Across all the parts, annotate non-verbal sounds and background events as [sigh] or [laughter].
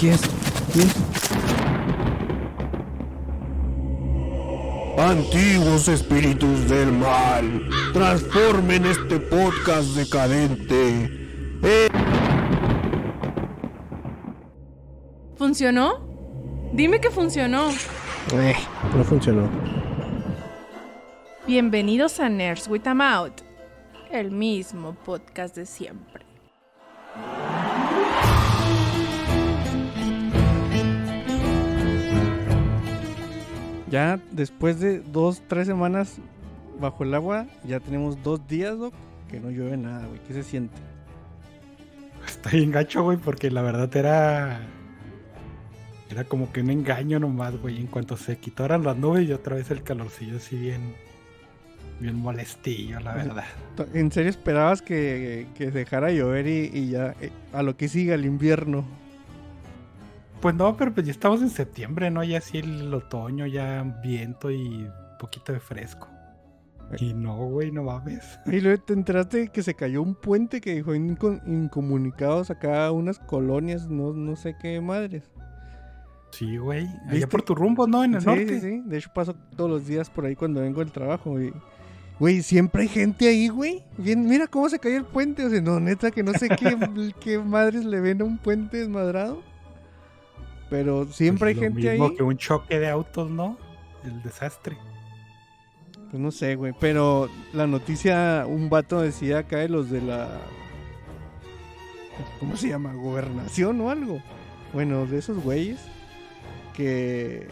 ¿Quién es? ¿Quién? Antiguos espíritus del mal, transformen este podcast decadente. Eh, ¿Funcionó? Dime que funcionó. eh, no funcionó. Bienvenidos a Nerds with a Mouth, el mismo podcast de siempre. Ya después de dos, tres semanas bajo el agua, ya tenemos dos días, Doc, que no llueve nada, güey. ¿Qué se siente? Está bien gacho, güey, porque la verdad era. Era como que un engaño nomás, güey. En cuanto se quitaran las nubes y otra vez el calorcillo así bien. Bien molestillo, la verdad. ¿En serio esperabas que, que dejara llover y, y ya eh, a lo que siga el invierno? Pues no, pero pues ya estamos en septiembre, ¿no? Ya así el otoño, ya viento y un poquito de fresco. Y no, güey, no mames. Y luego te enteraste que se cayó un puente que dejó inco- incomunicados acá unas colonias, no, no sé qué madres. Sí, güey. ¿Viste? Allá por tu rumbo, ¿no? En el sí, norte. sí, sí. De hecho paso todos los días por ahí cuando vengo del trabajo. Y... Güey, siempre hay gente ahí, güey. Bien, mira cómo se cayó el puente. O sea, no, neta, que no sé qué, [laughs] qué madres le ven a un puente desmadrado. Pero siempre Pues hay lo gente mismo ahí. que un choque de autos, ¿no? El desastre. Pues no sé, güey. Pero la noticia, un vato decía acá de los de la. ¿Cómo se llama? ¿Gobernación o algo? Bueno, de esos güeyes. Que.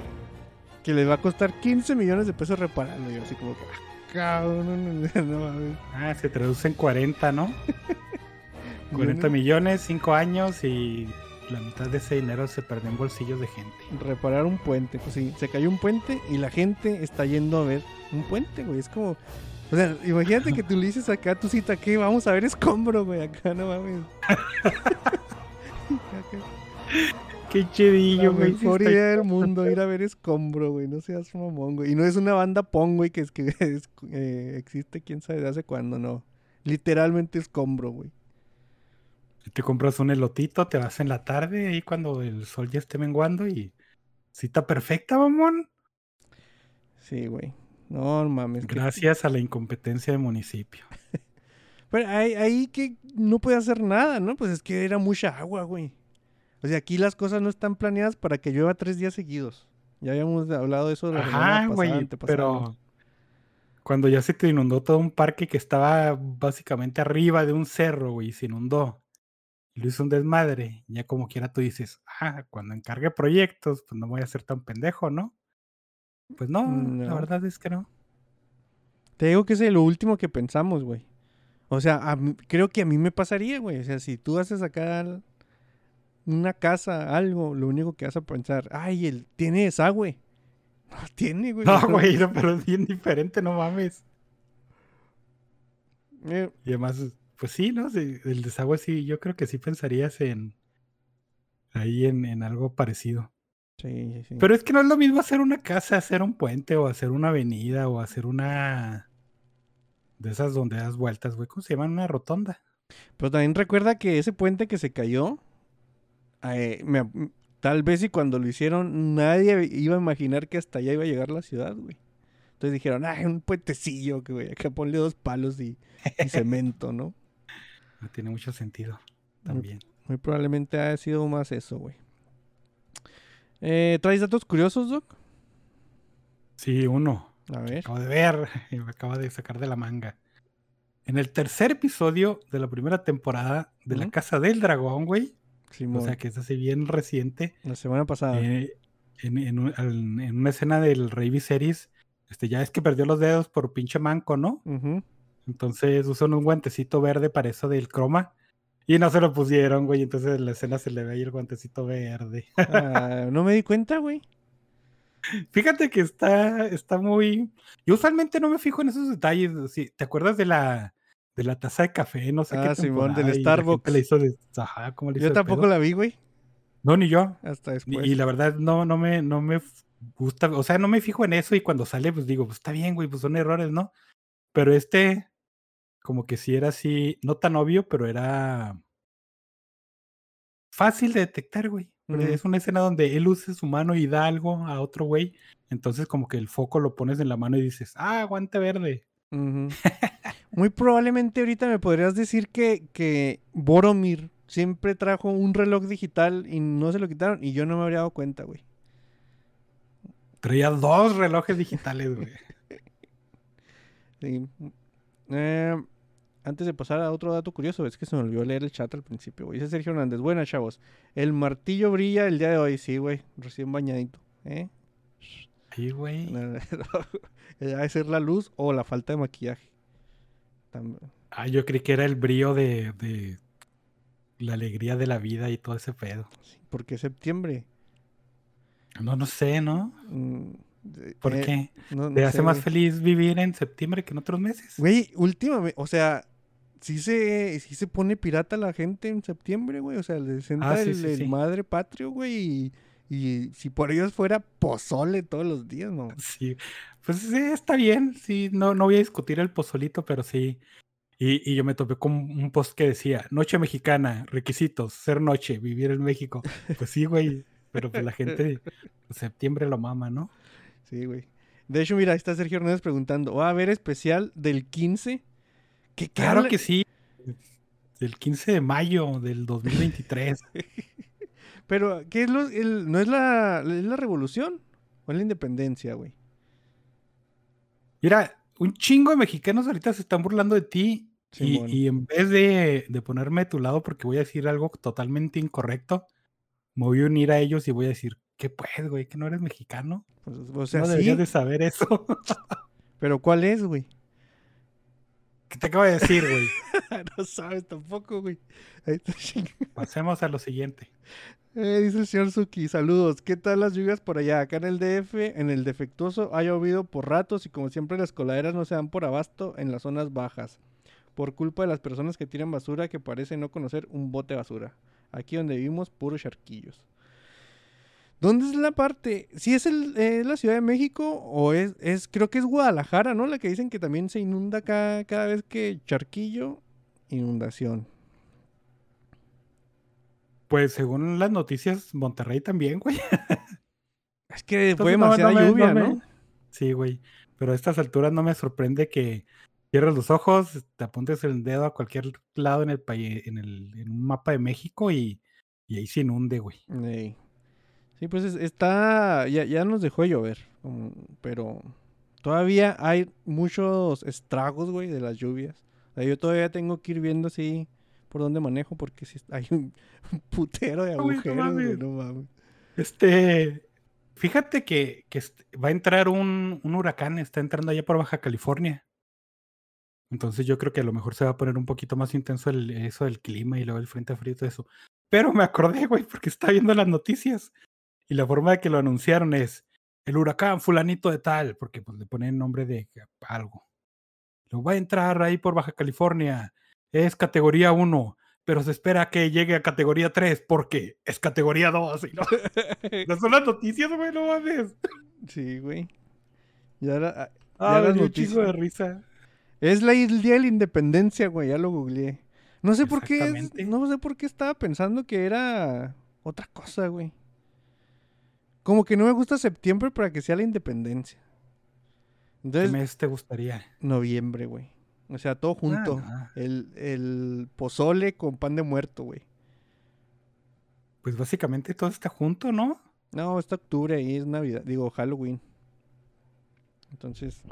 Que les va a costar 15 millones de pesos repararlo. Yo así como que. "Ah, cabrón, no, no mames. Ah, se traduce en 40, ¿no? [laughs] 40 millones, 5 años y la mitad de ese dinero se perdió en bolsillos de gente. Reparar un puente. Pues sí, se cayó un puente y la gente está yendo a ver un puente, güey. Es como. O sea, imagínate que tú le dices acá a tu cita que vamos a ver escombro, güey. Acá no mames. [laughs] Qué La chidillo, güey. sí mejor idea del mundo ir a ver escombro, güey. No seas mamón, güey. Y no es una banda pong, güey, que, es que [laughs] es- eh, existe quién sabe de hace cuándo, no. Literalmente escombro, güey. Te compras un elotito, te vas en la tarde ahí cuando el sol ya esté menguando y cita perfecta, mamón. Sí, güey. No, mames. que- Gracias a la incompetencia del municipio. [laughs] Pero ahí, ahí que no puede hacer nada, ¿no? Pues es que era mucha agua, güey. O sea, aquí las cosas no están planeadas para que llueva tres días seguidos. Ya habíamos hablado de eso semana Ajá, güey, pero cuando ya se te inundó todo un parque que estaba básicamente arriba de un cerro, güey, y se inundó. Lo hizo un desmadre. Ya como quiera tú dices, ah, cuando encargue proyectos, pues no voy a ser tan pendejo, ¿no? Pues no, No. la verdad es que no. Te digo que es lo último que pensamos, güey. O sea, mí- creo que a mí me pasaría, güey. O sea, si tú haces acá una casa, algo, lo único que vas a pensar, ay, él tiene desagüe. [laughs] No tiene, güey. No, güey, no, pero es bien diferente, no mames. Eh, Y además, pues sí, ¿no? Sí, el desagüe sí, yo creo que sí pensarías en ahí en, en algo parecido. sí, sí, sí. Pero es que no es lo mismo hacer una casa, hacer un puente o hacer una avenida o hacer una de esas donde das vueltas, güey. ¿Cómo se llaman? Una rotonda. Pero también recuerda que ese puente que se cayó, eh, me tal vez y cuando lo hicieron, nadie iba a imaginar que hasta allá iba a llegar la ciudad, güey. Entonces dijeron, ah, un puentecillo, que güey, acá ponle dos palos y, y cemento, ¿no? No tiene mucho sentido también. Muy probablemente ha sido más eso, güey. Eh, ¿Traes datos curiosos, Doc? Sí, uno. A ver. Acabo de ver [laughs] y me acaba de sacar de la manga. En el tercer episodio de la primera temporada de La. Casa del Dragón, güey. Simón, O sea que es así bien reciente. la semana pasada. Eh, en, en un- al- en una escena del Rey Viserys, este, ya es que perdió los dedos por pinche manco, ¿no? Ujú. Entonces usan un guantecito verde para eso del croma. Y no se lo pusieron, güey. Entonces en la escena se le ve ahí el guantecito verde. Ah, no me di cuenta, güey. [laughs] Fíjate que está, está muy. Yo usualmente no me fijo en esos detalles. sí, ¿Te acuerdas de la de la taza de café? No sé Ah, qué Simón, del Starbucks. Le hizo de... Ajá, ¿cómo le hizo Yo tampoco la vi, güey. No, ni yo. Hasta después. Y la verdad no, no me, no me gusta, o sea, no me fijo en eso y cuando sale, pues digo, pues está bien, güey, pues son errores, ¿no? Pero este, como que sí era así, no tan obvio, pero era fácil de detectar, güey. Es una escena donde él usa su mano y da algo a otro güey. Entonces como que el foco lo pones en la mano y dices, ah, guante verde. [laughs] Muy probablemente ahorita me podrías decir que, que Boromir siempre trajo un reloj digital y no se lo quitaron y yo no me habría dado cuenta, güey. Traía dos relojes digitales, güey. [laughs] Sí. Eh, antes de pasar a otro dato curioso, es que se me olvidó leer el chat al principio, güey. Dice Sergio Hernández, buenas chavos. El martillo brilla el día de hoy, sí, güey. Recién bañadito. ¿eh? Sí, güey. No. [laughs] Debe ser la luz o la falta de maquillaje. Ah, yo creí que era el brillo de, de la alegría de la vida y todo ese pedo. sí, porque es septiembre. No, no sé, ¿no? Mm, ¿Por eh, qué? no- no ¿Te hace más feliz vivir en septiembre que en otros meses? Güey, últimamente, o sea, sí se, sí se pone pirata la gente en septiembre, güey. O sea, le senta Ah, sí, el, sí, el sí. madre patrio, güey. Y, y si por ellos fuera pozole todos los días, no. Sí, pues sí, está bien. Sí, no, no voy a discutir el pozolito, pero sí. Y, y yo me topé con un post que decía, noche mexicana, requisitos, ser noche, vivir en México. [laughs] Pues sí, güey. Pero pues la gente, septiembre lo mama, ¿no? Sí, güey. De hecho, mira, ahí está Sergio Hernández preguntando, ¿va a haber especial del 15? ¿Qué, qué Claro que sí. El 15 de mayo del 2023. [laughs] Pero, ¿qué es lo, el- no es la, es la revolución? ¿O es la independencia, güey? Mira, un chingo de mexicanos ahorita se están burlando de ti y, en vez de, de ponerme de tu lado porque voy a decir algo totalmente incorrecto, me voy a unir a ellos y voy a decir, ¿qué pues, güey? ¿Que no eres mexicano? Pues, o sea, no sí, deberías de saber eso. [laughs] pero ¿cuál es, güey? ¿Qué te acabo de decir, güey? [laughs] no sabes tampoco, güey. Ahí está ching- Pasemos a lo siguiente. Eh, dice el señor Suki, saludos. ¿Qué tal las lluvias por allá? Acá en el DF, en el defectuoso, ha llovido por ratos y como siempre las coladeras no se dan por abasto en las zonas bajas. Por culpa de las personas que tiran basura que parecen no conocer un bote de basura. Aquí donde vivimos, puros charquillos. ¿Dónde es la parte? ¿Si es, el, eh, la Ciudad de México o es, es, creo que es Guadalajara, ¿no? La que dicen que también se inunda cada, cada vez que charquillo, inundación. Pues según las noticias, Monterrey también, güey. [laughs] Es que fue no, demasiada me- lluvia, no me- ¿no? Sí, güey. Pero a estas alturas no me sorprende que cierres los ojos, te apuntes el dedo a cualquier lado en el país, en, el, en un mapa de México y, y ahí se inunde, güey. Ey. Sí, pues es- está. Ya, ya nos dejó de llover. como- pero todavía hay muchos estragos, güey, de las lluvias. O sea, yo todavía tengo que ir viendo así por dónde manejo, porque sí [laughs] hay un, putero de no agujeros, güey, no mames. Este, fíjate que, que est- va a entrar un, un huracán, está entrando allá por Baja California. Entonces yo creo que a lo mejor se va a poner un poquito más intenso el, eso del clima y luego el frente frío y todo eso. Pero me acordé, güey, porque estaba viendo las noticias y la forma de que lo anunciaron es el huracán fulanito de tal, porque pues le ponen nombre de algo. Lo va a entrar ahí por Baja California. Es categoría 1, pero se espera que llegue a categoría 3 porque es categoría 2. Y no, [laughs] no son las noticias, güey, no mames. sí, güey. Ya, la- ah, Ah, ya me las un de risa. Es la, el día de la independencia, güey, ya lo googleé. No sé por qué, no sé por qué estaba pensando que era otra cosa, güey. Como que no me gusta septiembre para que sea la independencia. ¿Qué Entonces, mes te gustaría? noviembre, güey. O sea, todo junto. no. El, el pozole con pan de muerto, güey. Pues básicamente todo está junto, ¿no? No, está octubre y es Navidad, digo Halloween. Entonces,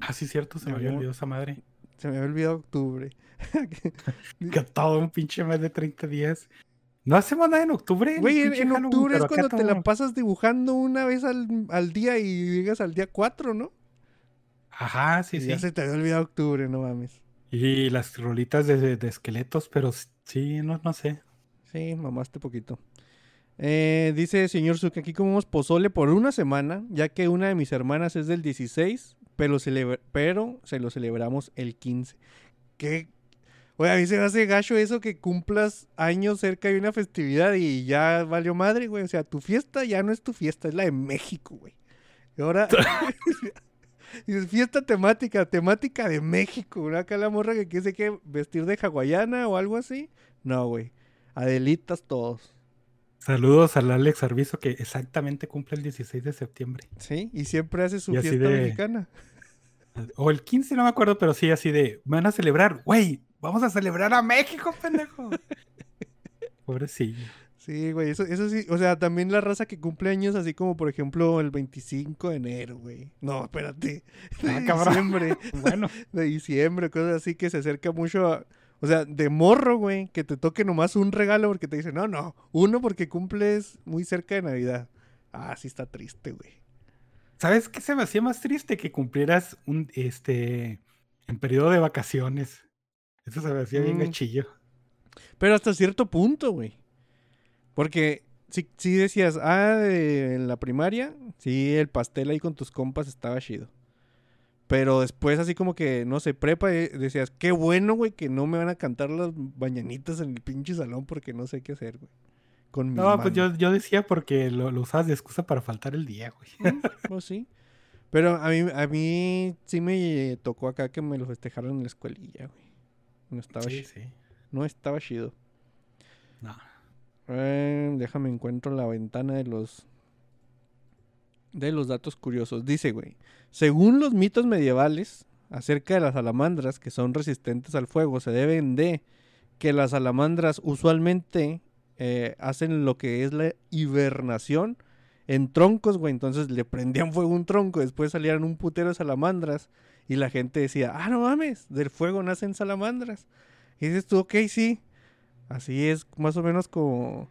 Ah, sí, cierto, se me No, había olvidado esa madre. se me había olvidado octubre. [laughs] [laughs] Que todo un pinche mes de 30 días. No hacemos nada en octubre. Güey, en, octubre es cuando te la pasas dibujando una vez al, al día y llegas al día 4, ¿no? Ajá, sí, Y sí. Ya se te había olvidado octubre, no mames. Y las rolitas de, de esqueletos, pero sí, no, no sé. Sí, mamaste poquito. Eh, dice señor Zuck, aquí comemos pozole por una semana, ya que una de mis hermanas es del 16, pero, pero se lo celebramos el 15. ¿Qué? Oye, a mí se me hace gacho eso que cumplas años cerca de una festividad y ya valió madre, güey. O sea, tu fiesta ya no es tu fiesta, es la de México, güey. Y ahora... [laughs] [laughs] Dices, fiesta temática, temática de México, ¿no? Acá la morra que quiere que vestir de hawaiana o algo así. No, güey. Adelitas todos. Saludos al Alex Arbizo que exactamente cumple el 16 de septiembre. Sí, y siempre hace su fiesta de- mexicana. O el 15, no me acuerdo, pero sí, así de, van a celebrar, güey, vamos a celebrar a México, pendejo. [laughs] Pobrecillo. Sí, güey, eso, eso sí, o sea, también la raza que cumple años, así como por ejemplo el 25 de enero, güey. No, espérate. De Ah, cabrón. diciembre, [laughs] Bueno, de diciembre, cosas así que se acerca mucho a... O sea, de morro, güey, que te toque nomás un regalo porque te dicen, no, no, uno porque cumples muy cerca de Navidad. Ah, sí está triste, güey. ¿sabes qué se me hacía más triste? Que cumplieras un, este, en periodo de vacaciones. Eso se me hacía bien Mm. gachillo. Pero hasta cierto punto, güey. Porque si, si decías, ah, de- en la primaria, sí, el pastel ahí con tus compas estaba chido. Pero después, así como que, no sé, prepa, eh, decías, qué bueno, güey, que no me van a cantar las mañanitas en el pinche salón porque no sé qué hacer, güey. Con mi No, pues yo, yo decía porque lo, lo usabas de excusa para faltar el día, güey. [laughs] Pues sí. Pero a mí, a mí sí me tocó acá que me lo festejaron en la escuelilla, güey. No estaba, Sí, sí. no estaba chido. No. Eh, déjame encuentro la ventana de los de los datos curiosos. Dice, güey, según los mitos medievales acerca de las salamandras que son resistentes al fuego, se deben de que las salamandras usualmente eh, hacen lo que es la hibernación en troncos, güey. Entonces le prendían fuego a un tronco, después salían un putero de salamandras y la gente decía, ah, no mames, del fuego nacen salamandras. Y dices tú, ok, sí. Así es, más o menos como.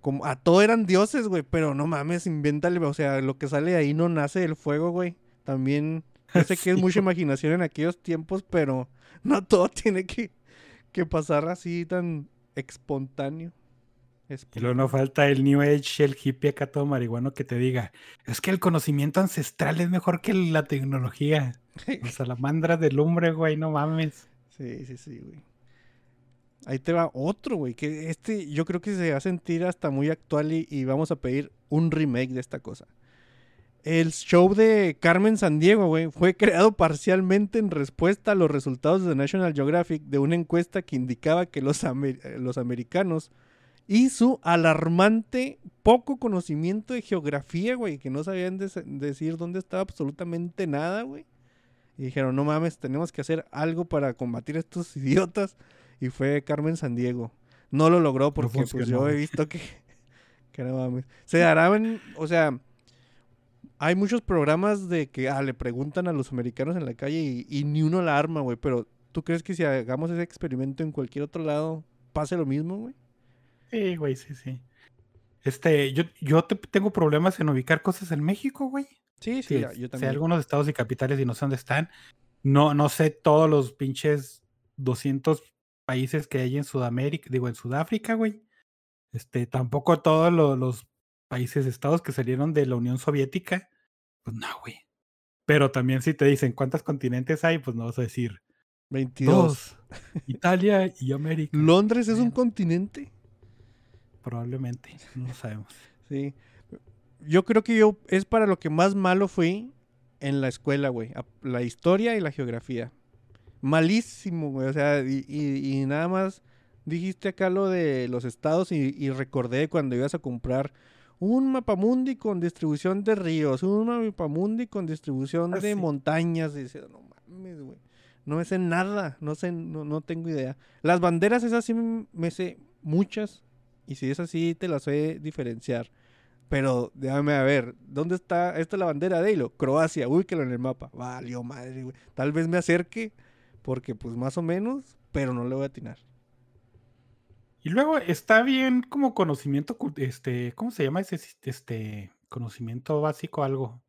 como a todo eran dioses, güey. Pero no mames, invéntale. O sea, lo que sale de ahí no nace del fuego, güey. También. Yo sé que es [laughs] mucha imaginación en aquellos tiempos, pero no todo [laughs] tiene que, que pasar así tan espontáneo. Y luego no falta el New Age, el hippie acá todo marihuano que te diga, es que el conocimiento ancestral es mejor que la tecnología. [laughs] Las salamandras de lumbre, güey, no mames. Sí, sí, sí, güey. Ahí te va otro, güey. Que este yo creo que se va a sentir hasta muy actual y, y vamos a pedir un remake de esta cosa. El show de Carmen Sandiego, güey, fue creado parcialmente en respuesta a los resultados de National Geographic de una encuesta que indicaba que los, amer- los americanos y su alarmante poco conocimiento de geografía, güey, que no sabían decir dónde estaba absolutamente nada, güey. Y dijeron, no mames, tenemos que hacer algo para combatir a estos [laughs] idiotas. Y fue Carmen Sandiego. No lo logró porque pues, yo he visto que, [laughs] que no mames. Se dará en, o sea, hay muchos programas de que ah, le preguntan a los americanos en la calle y, y ni uno la arma, güey. Pero ¿tú crees que si hagamos ese experimento en cualquier otro lado, pase lo mismo, güey? Sí, güey, sí, sí. Este, yo, yo te- tengo problemas en ubicar cosas en México, güey. Sí, Sí, ya, yo sé también. algunos estados y capitales y no sé dónde están. No, no sé todos los pinches 200 países que hay en Sudamérica, digo, en Sudáfrica, güey. Este, tampoco todos lo- los países, estados que salieron de la Unión Soviética. Pues no, güey. Pero también si te dicen cuántos continentes hay, pues no vas a decir 22. dos. Italia y América. ¿Londres es un continente? Probablemente, no lo sabemos. [laughs] Sí. Yo creo que yo es para lo que más malo fui en la escuela, güey. La historia y la geografía. Malísimo, güey. O sea, y, y- y nada más dijiste acá lo de los estados y, y recordé cuando ibas a comprar un mapamundi con distribución de ríos, un mapamundi con distribución Ah, de sí. montañas. Y decía, no mames, güey. No me sé nada, no sé, no, no tengo idea. Las banderas esas sí me sé muchas. Y si es así, te las sé diferenciar. Pero déjame a ver, ¿dónde está? Esta es la bandera de Hilo. Croacia, ubíquelo en el mapa. Valió madre, güey. Tal vez me acerque, porque pues más o menos, pero no le voy a atinar. Y luego está bien como conocimiento, este, ¿cómo se llama ese este conocimiento básico algo?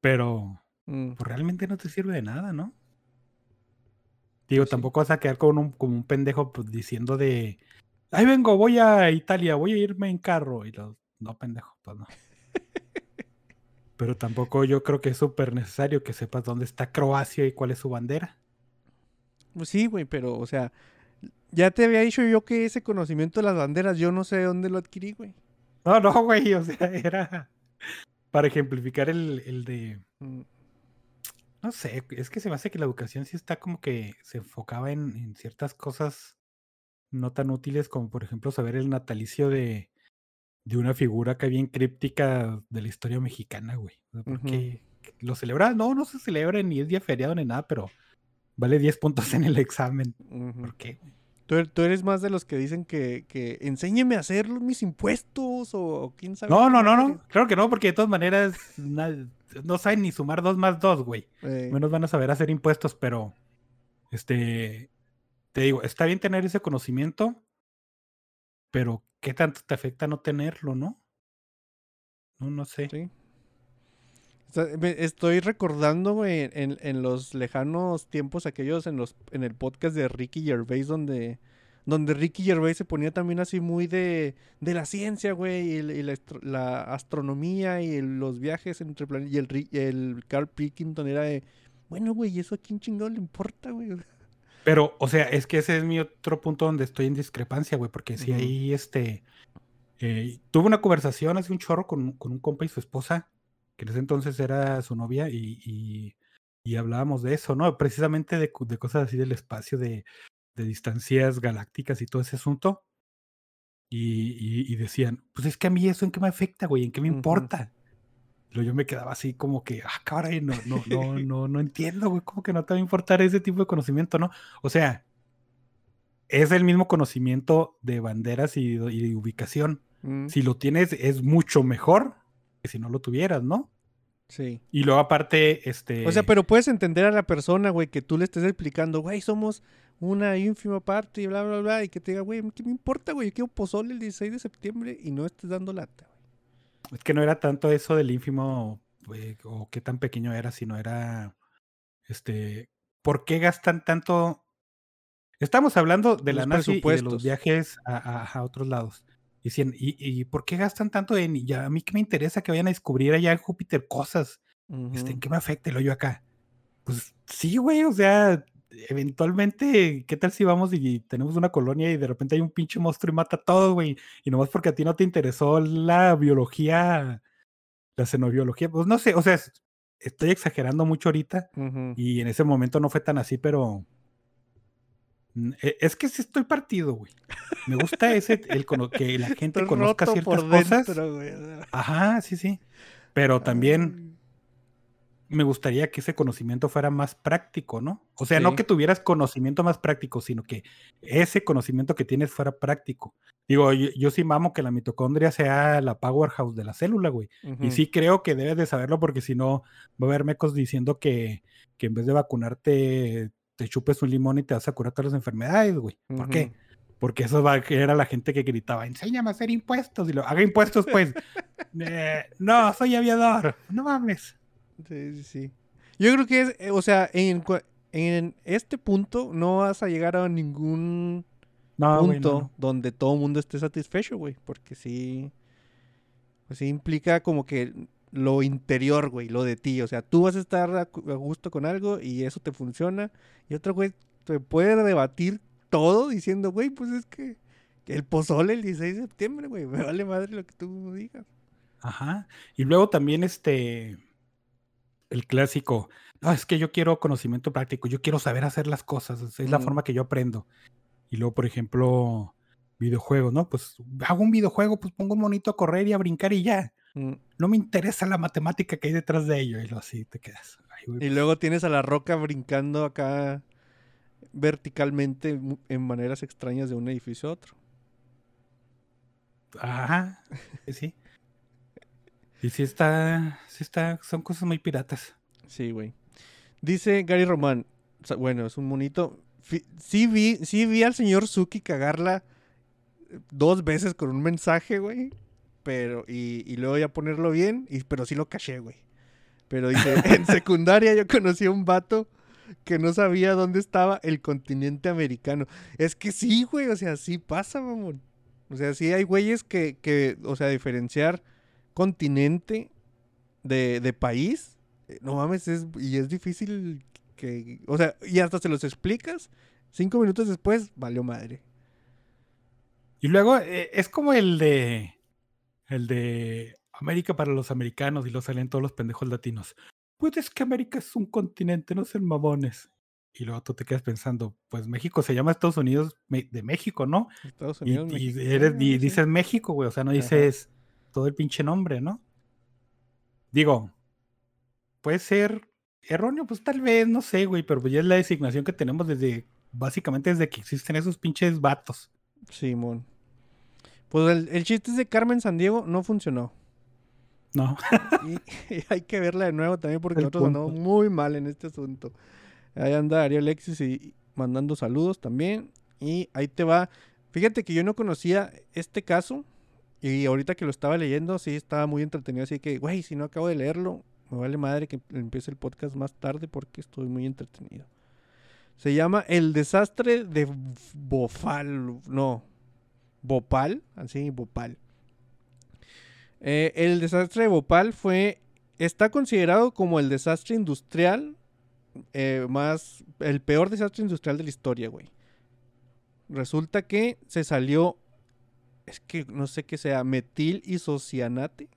Pero Mm, pues, realmente no te sirve de nada, ¿no? Digo, Pues sí. tampoco vas a quedar con un, como un pendejo pues, diciendo de, ahí vengo, voy a Italia, voy a irme en carro. Y lo, no, pendejo, pues no. [laughs] Pero tampoco yo creo que es súper necesario que sepas dónde está Croacia y cuál es su bandera. Pues sí, güey, pero, o sea, ya te había dicho yo que ese conocimiento de las banderas, yo no sé de dónde lo adquirí, güey. No, no, güey, o sea, [laughs] era para ejemplificar el, el de, Mm, no sé, es que se me hace que la educación sí está como que se enfocaba en, en ciertas cosas no tan útiles como por ejemplo saber el natalicio de, de una figura que bien críptica de la historia mexicana, güey. O sea, ¿Por Ujú. qué? ¿Lo celebras? No, no se celebra ni es día feriado ni nada, pero vale 10 puntos en el examen. Ujú. ¿Por qué? ¿Tú, er- tú eres más de los que dicen que, que enséñeme a hacer mis impuestos o quién sabe. No, no, no, no. Claro que no, porque de todas maneras na- no saben ni sumar dos más dos, güey. Eh, Menos van a saber hacer impuestos, pero este te digo, está bien tener ese conocimiento, pero ¿qué tanto te afecta no tenerlo, no? No, no sé. estoy recordando en, en los lejanos tiempos aquellos en los en el podcast de Ricky Gervais donde donde Ricky Gervais se ponía también así muy de, de la ciencia, güey, y, la, la astronomía y los viajes entre planetas. Y el Carl Pilkington era de, bueno, güey, ¿y eso a quién chingado le importa, güey? Pero, o sea, es que ese es mi otro punto donde estoy en discrepancia, güey, porque si ahí, este, eh, tuve una conversación hace un chorro con, con un compa y su esposa, que en ese entonces era su novia, y, y, y hablábamos de eso, ¿no? Precisamente de, de cosas así del espacio, de, de distancias galácticas y todo ese asunto. Y, y- decían, pues es que a mí eso en qué me afecta, güey, en qué me importa. Luego yo me quedaba así como que, ah, caray, no, no, no, no, no entiendo, güey, como que no te va a importar ese tipo de conocimiento, ¿no? O sea, es el mismo conocimiento de banderas y, de- y de ubicación. Mm, Si lo tienes, es mucho mejor que si no lo tuvieras, ¿no? sí. Y luego aparte, este... O sea, pero puedes entender a la persona, güey, que tú le estés explicando, güey, somos una ínfima parte y bla, bla, bla, y que te diga, güey, ¿qué me importa, güey? Yo quiero pozole el 16 de septiembre y no estés dando lata, güey. Es que no era tanto eso del ínfimo eh, o qué tan pequeño era, sino era, este, ¿por qué gastan tanto? Estamos hablando de la NASA y de los viajes a, a- a otros lados. Y, si en- y, y por qué gastan tanto en, y a mí que me interesa que vayan a descubrir allá en Júpiter cosas? Este, ¿En qué me afecta el hoyo acá? Pues sí, güey, o sea, eventualmente, ¿qué tal si vamos y tenemos una colonia y de repente hay un pinche monstruo y mata a todos, güey? Y nomás porque a ti no te interesó la biología, la xenobiología, pues no sé, o sea, es- estoy exagerando mucho ahorita y en ese momento no fue tan así, pero mm, e- es que sí estoy partido, güey. Me gusta ese, el que la gente Estoy conozca ciertas por cosas. güey. Ajá, sí, sí. Pero también me gustaría que ese conocimiento fuera más práctico, ¿no? O sea, no que tuvieras conocimiento más práctico, sino que ese conocimiento que tienes fuera práctico. Digo, yo, yo sí mamo que la mitocondria sea la powerhouse de la célula, güey. Y sí creo que debes de saberlo porque si no va a haber mecos diciendo que, que en vez de vacunarte te chupes un limón y te vas a curar todas las enfermedades, güey. ¿Por qué? Porque eso va, era la gente que gritaba, enséñame a hacer impuestos. Y lo, haga impuestos, pues. [laughs] "Eh, no, soy aviador. No mames. Sí, sí, sí. Yo creo que es, eh, o sea, en, en este punto no vas a llegar a ningún No, punto no, no. donde todo el mundo esté satisfecho, güey, porque sí, pues sí implica como que lo interior, güey, lo de ti, o sea, tú vas a estar a, gusto con algo y eso te funciona, y otro güey te puede debatir todo diciendo, güey, pues es que el pozole el 16 de septiembre, güey, me vale madre lo que tú digas. Ajá. Y luego también este, el clásico, no, es que yo quiero conocimiento práctico, yo quiero saber hacer las cosas, es la forma que yo aprendo. Y luego, por ejemplo, videojuegos, ¿no? Pues hago un videojuego, pues pongo un monito a correr y a brincar y ya. Mm. No me interesa la matemática que hay detrás de ello. Y lo así te quedas. Ay, güey, Y pues, luego tienes a la roca brincando acá verticalmente en maneras extrañas de un edificio a otro. Ajá, sí. Y sí está, sí está, son cosas muy piratas. Sí, güey. Dice Gary Román, o sea, bueno, es un monito. Sí vi, sí vi al señor Suki cagarla eh, dos veces con un mensaje, güey. Pero, y, y luego ya ponerlo bien, y, pero sí lo caché, güey. Pero dice, [laughs] en secundaria yo conocí a un vato que no sabía dónde estaba el continente americano. Es que sí, güey, o sea, sí pasa, mamón. O sea, sí hay güeyes que, que o sea, diferenciar continente de, de país, eh, no mames, es, y es difícil que, o sea, y hasta se los explicas, cinco minutos después, valió madre. Y luego eh, es como el de, el de América para los americanos y lo salen todos los pendejos latinos. Pues es que América es un continente, no sean mamones. Y luego tú te quedas pensando, pues México se llama Estados Unidos de México, ¿no? Estados Y, Unidos, y eres, y dices México, güey, o sea, no dices todo el pinche nombre, ¿no? Digo, puede ser erróneo, pues tal vez, no sé, güey, pero pues ya es la designación que tenemos desde, básicamente desde que existen esos pinches vatos. Simón. Pues el, el chiste es de Carmen Sandiego no funcionó. No. [laughs] Y, y hay que verla de nuevo también porque El nosotros andamos muy mal en este asunto. Ahí anda Ariel Alexis y, y mandando saludos también. Y ahí te va. Fíjate que yo no conocía este caso. Y ahorita que lo estaba leyendo, sí estaba muy entretenido. Así que, güey, si no acabo de leerlo, me vale madre que empiece el podcast más tarde porque estoy muy entretenido. Se llama El desastre de Bofal. No, Bopal. Así, Bopal. Eh, el desastre de Bhopal fue, está considerado como el desastre industrial eh, más, el peor desastre industrial de la historia, güey. Resulta que se salió, es que no sé qué sea, metil isocianate.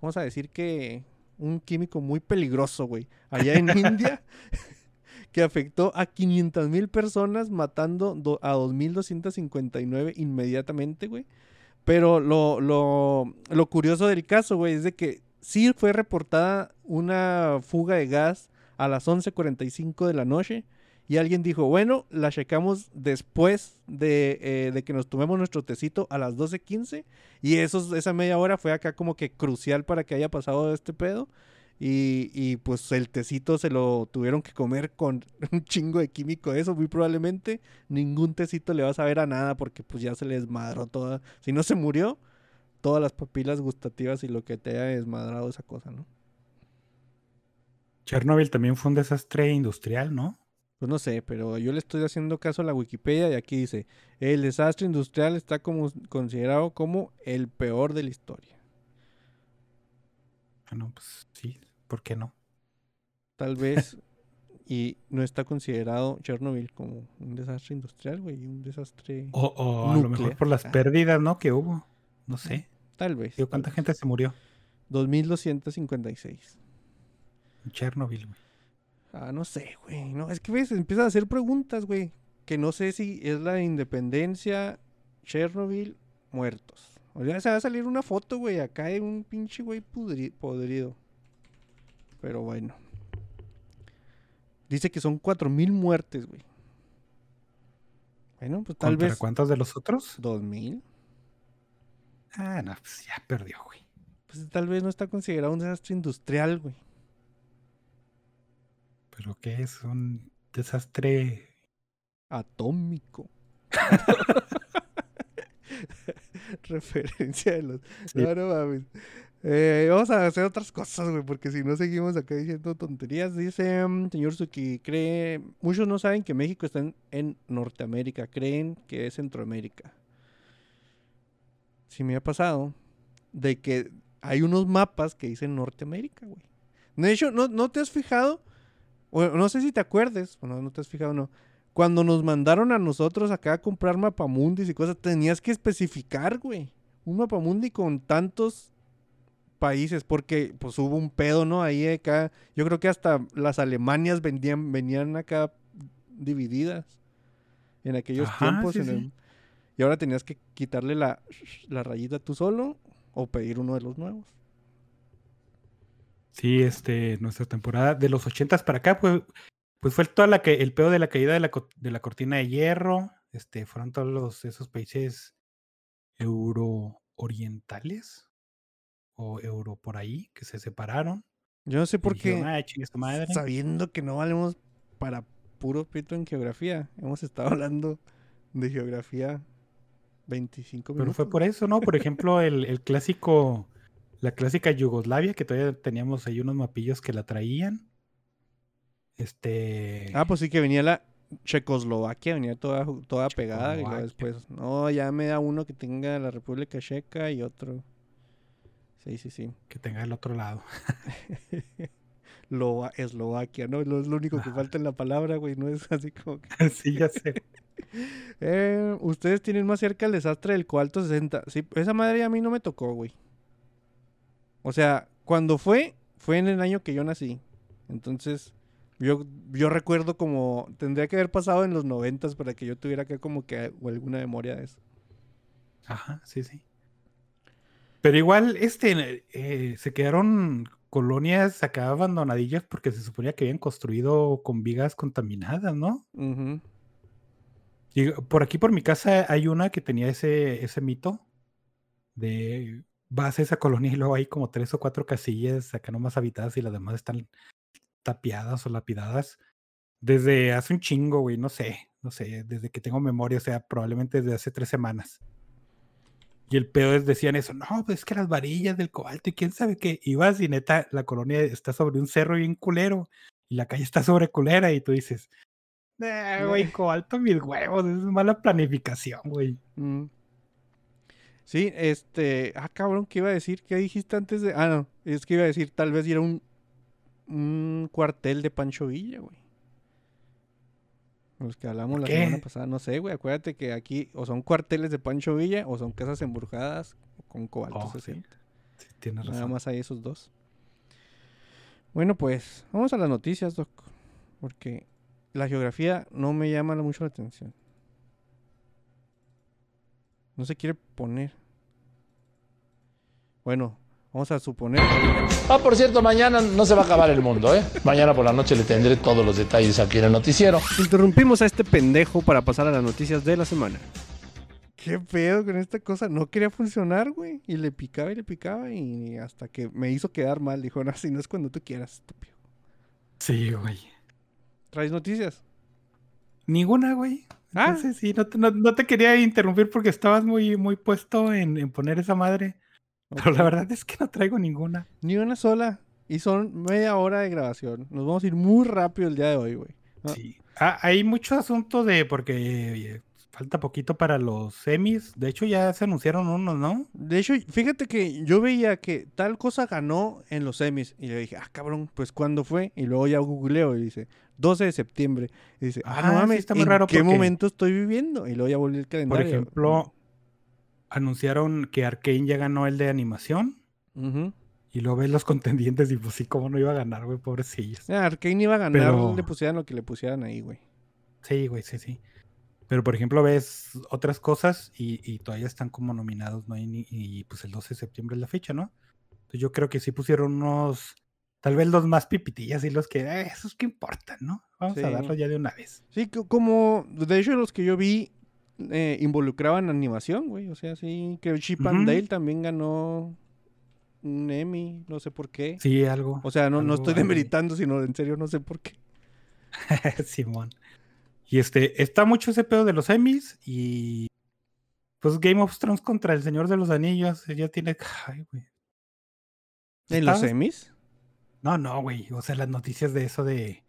Vamos a decir que un químico muy peligroso, güey. Allá en [laughs] India, que afectó a 500 mil personas, matando do- a 2.259 inmediatamente, güey. Pero lo, lo, lo curioso del caso, güey, es de que sí fue reportada una fuga de gas a las 11.45 de la noche. Y alguien dijo, bueno, la checamos después de, eh, que nos tomemos nuestro tecito a las 12.15. Y esa media hora fue acá como que crucial para que haya pasado este pedo. Y, y, pues el tecito se lo tuvieron que comer con [laughs] un chingo de químico eso, muy probablemente. Ningún tecito le va a saber a nada porque pues ya se le desmadró toda. Si no se murió, todas las papilas gustativas y lo que te haya desmadrado esa cosa, ¿no? Chernobyl también fue un desastre industrial, ¿no? Pues no sé, pero yo le estoy haciendo caso a la Wikipedia y aquí dice, el desastre industrial está como, considerado como el peor de la historia. Bueno, pues sí, ¿por qué no? Tal vez, [laughs] y no está considerado Chernobyl como un desastre industrial, güey, un desastre... O, o a lo mejor por las Ah. pérdidas, ¿no? Que hubo. No sé. Tal vez. Digo, ¿Cuánta gente se murió 2256. en Chernobyl, güey? Ah, no sé, güey. No, es que ves, empiezan a hacer preguntas, güey. Que no sé si es la independencia, Chernobyl, muertos. O ya se va a salir una foto, güey, acá de un pinche güey pudri- podrido. Pero bueno. Dice que son 4000 muertes, güey. Bueno, pues tal ¿Contra vez cuántos de los otros? 2000. Ah, no, pues ya perdió, güey. Pues tal vez no está considerado un desastre industrial, güey. ¿Pero qué es? Un desastre. atómico. [laughs] Referencia de los. Sí. No, no mames. Eh, vamos a hacer otras cosas, güey, porque si no seguimos acá diciendo tonterías. Dice mm, señor Suki, cree. Muchos no saben que México está en, en Norteamérica, creen que es Centroamérica. Sí me ha pasado de que hay unos mapas que dicen Norteamérica, güey. De hecho, ¿no, no te has fijado? O no sé si te acuerdes, no, no te has fijado, no. Cuando nos mandaron a nosotros acá a comprar mapamundis y cosas, tenías que especificar, güey. Un mapamundi con tantos países, porque pues hubo un pedo, ¿no? Ahí acá, yo creo que hasta las Alemanias vendían, venían acá divididas en aquellos Ajá, tiempos. sí, en el- sí. Y ahora tenías que quitarle la, la rayita tú solo o pedir uno de los nuevos. Sí, este, nuestra temporada de los ochentas para acá, pues, pues fue toda la que, el pedo de la caída de la, de la cortina de hierro. Este, fueron todos los, esos países euro orientales o euro por ahí que se separaron. Yo no sé por qué. "Ah. Sabiendo que no valemos para puro pito en geografía. Hemos estado [laughs] hablando de geografía 25 Pero minutos. fue por eso, ¿no? Por ejemplo, el, el clásico, la clásica Yugoslavia, que todavía teníamos ahí unos mapillos que la traían. Este. Ah, pues sí que venía la Checoslovaquia, venía toda, toda pegada y luego después. No, ya me da uno que tenga la República Checa y otro. Sí, sí, sí. que tenga el otro lado. [laughs] Lova- Eslovaquia, ¿no? Lo, es lo único que Ajá. falta en la palabra, güey. No es así como que. [laughs] sí, ya sé. [laughs] Eh, Ustedes tienen más cerca el desastre del Cobalto 60. Sí, esa madre a mí no me tocó, güey. O sea, cuando fue, fue en el año que yo nací. Entonces, yo, yo recuerdo como. Tendría que haber pasado en los noventas para que yo tuviera que como que alguna memoria de eso. Ajá, sí, sí. Pero igual, este, eh, se quedaron colonias acá abandonadillas porque se suponía que habían construido con vigas contaminadas, ¿no? Ujú. Y por aquí, por mi casa, hay una que tenía ese, ese mito de vas a esa colonia y luego hay como tres o cuatro casillas acá nomás habitadas y las demás están tapiadas o lapidadas. Desde hace un chingo, güey, no sé, no sé, desde que tengo memoria, o sea, probablemente desde hace tres semanas. Y el pedo es, decían eso, no, pues es que las varillas del cobalto y quién sabe qué. Ibas y neta, la colonia está sobre un cerro bien culero y la calle está sobre culera y tú dices, "Eh, güey, cobalto mis huevos, es mala planificación, güey. Mm. Sí, este. Ah, cabrón, ¿qué iba a decir? ¿Qué dijiste antes de.? Ah, no. Es que iba a decir, tal vez era un. Un cuartel de Pancho Villa, güey. Los que hablamos la ¿Qué? semana pasada. No sé, güey. Acuérdate que aquí o son cuarteles de Pancho Villa o son casas embrujadas con cobalto Oh, sí. 60. Sí, tienes Nada razón. más hay esos dos. Bueno, pues vamos a las noticias, Doc. Porque la geografía no me llama mucho la atención. No se quiere poner. Bueno, vamos a suponer. Ah, por cierto, mañana no se va a acabar el mundo, ¿eh? Mañana por la noche le tendré todos los detalles aquí en el noticiero. Interrumpimos a este pendejo para pasar a las noticias de la semana. ¿Qué pedo con esta cosa? No quería funcionar, güey. Y le picaba y le picaba y hasta que me hizo quedar mal. Dijo, no, si no es cuando tú quieras, estúpido. Sí, güey. ¿Traes noticias? Ninguna, güey. Ah. Sí, no te, no- no te quería interrumpir porque estabas muy, muy puesto en, en poner esa madre. Pero la verdad es que no traigo ninguna. Ni una sola. Y son media hora de grabación. Nos vamos a ir muy rápido el día de hoy, güey. Sí. Ah, hay mucho asunto de porque falta poquito para los semis. De hecho, ya se anunciaron unos, ¿no? De hecho, fíjate que yo veía que tal cosa ganó en los semis. Y le dije, ah, cabrón, pues ¿cuándo fue? Y luego ya googleo y dice, 12 de septiembre. Y dice, ah, Ah, no sí, mames, está muy ¿en raro qué porque- momento estoy viviendo? Y luego ya volví el Por calendario. ejemplo, anunciaron que Arkane ya ganó el de animación. Y luego ves los contendientes y pues sí, cómo no iba a ganar, güey, pobrecillos. Ah, Arkane iba a ganar, Pero- le pusieran lo que le pusieran ahí, güey. Sí, güey, sí, sí. Pero por ejemplo, ves otras cosas y, y todavía están como nominados, ¿no? Y, y, pues el 12 de septiembre es la fecha, ¿no? Entonces yo creo que sí pusieron unos, tal vez los más pipitillas y los que, "Eh, esos que importan, ¿no? Vamos a darlo ya de una vez. Sí, co- como, de hecho, los que yo vi eh, involucraban animación, güey. O sea, sí, que Chip and. Dale también ganó un Emmy, no sé por qué. Sí, algo. O sea, no, no estoy ahí. demeritando, sino en serio no sé por qué. [laughs] Simón. Y este, está mucho ese pedo de los Emmys y pues Game of Thrones contra el Señor de los Anillos, ya tiene, ay, güey. ¿En los. Emmys? No, no, güey. O sea, las noticias de eso de,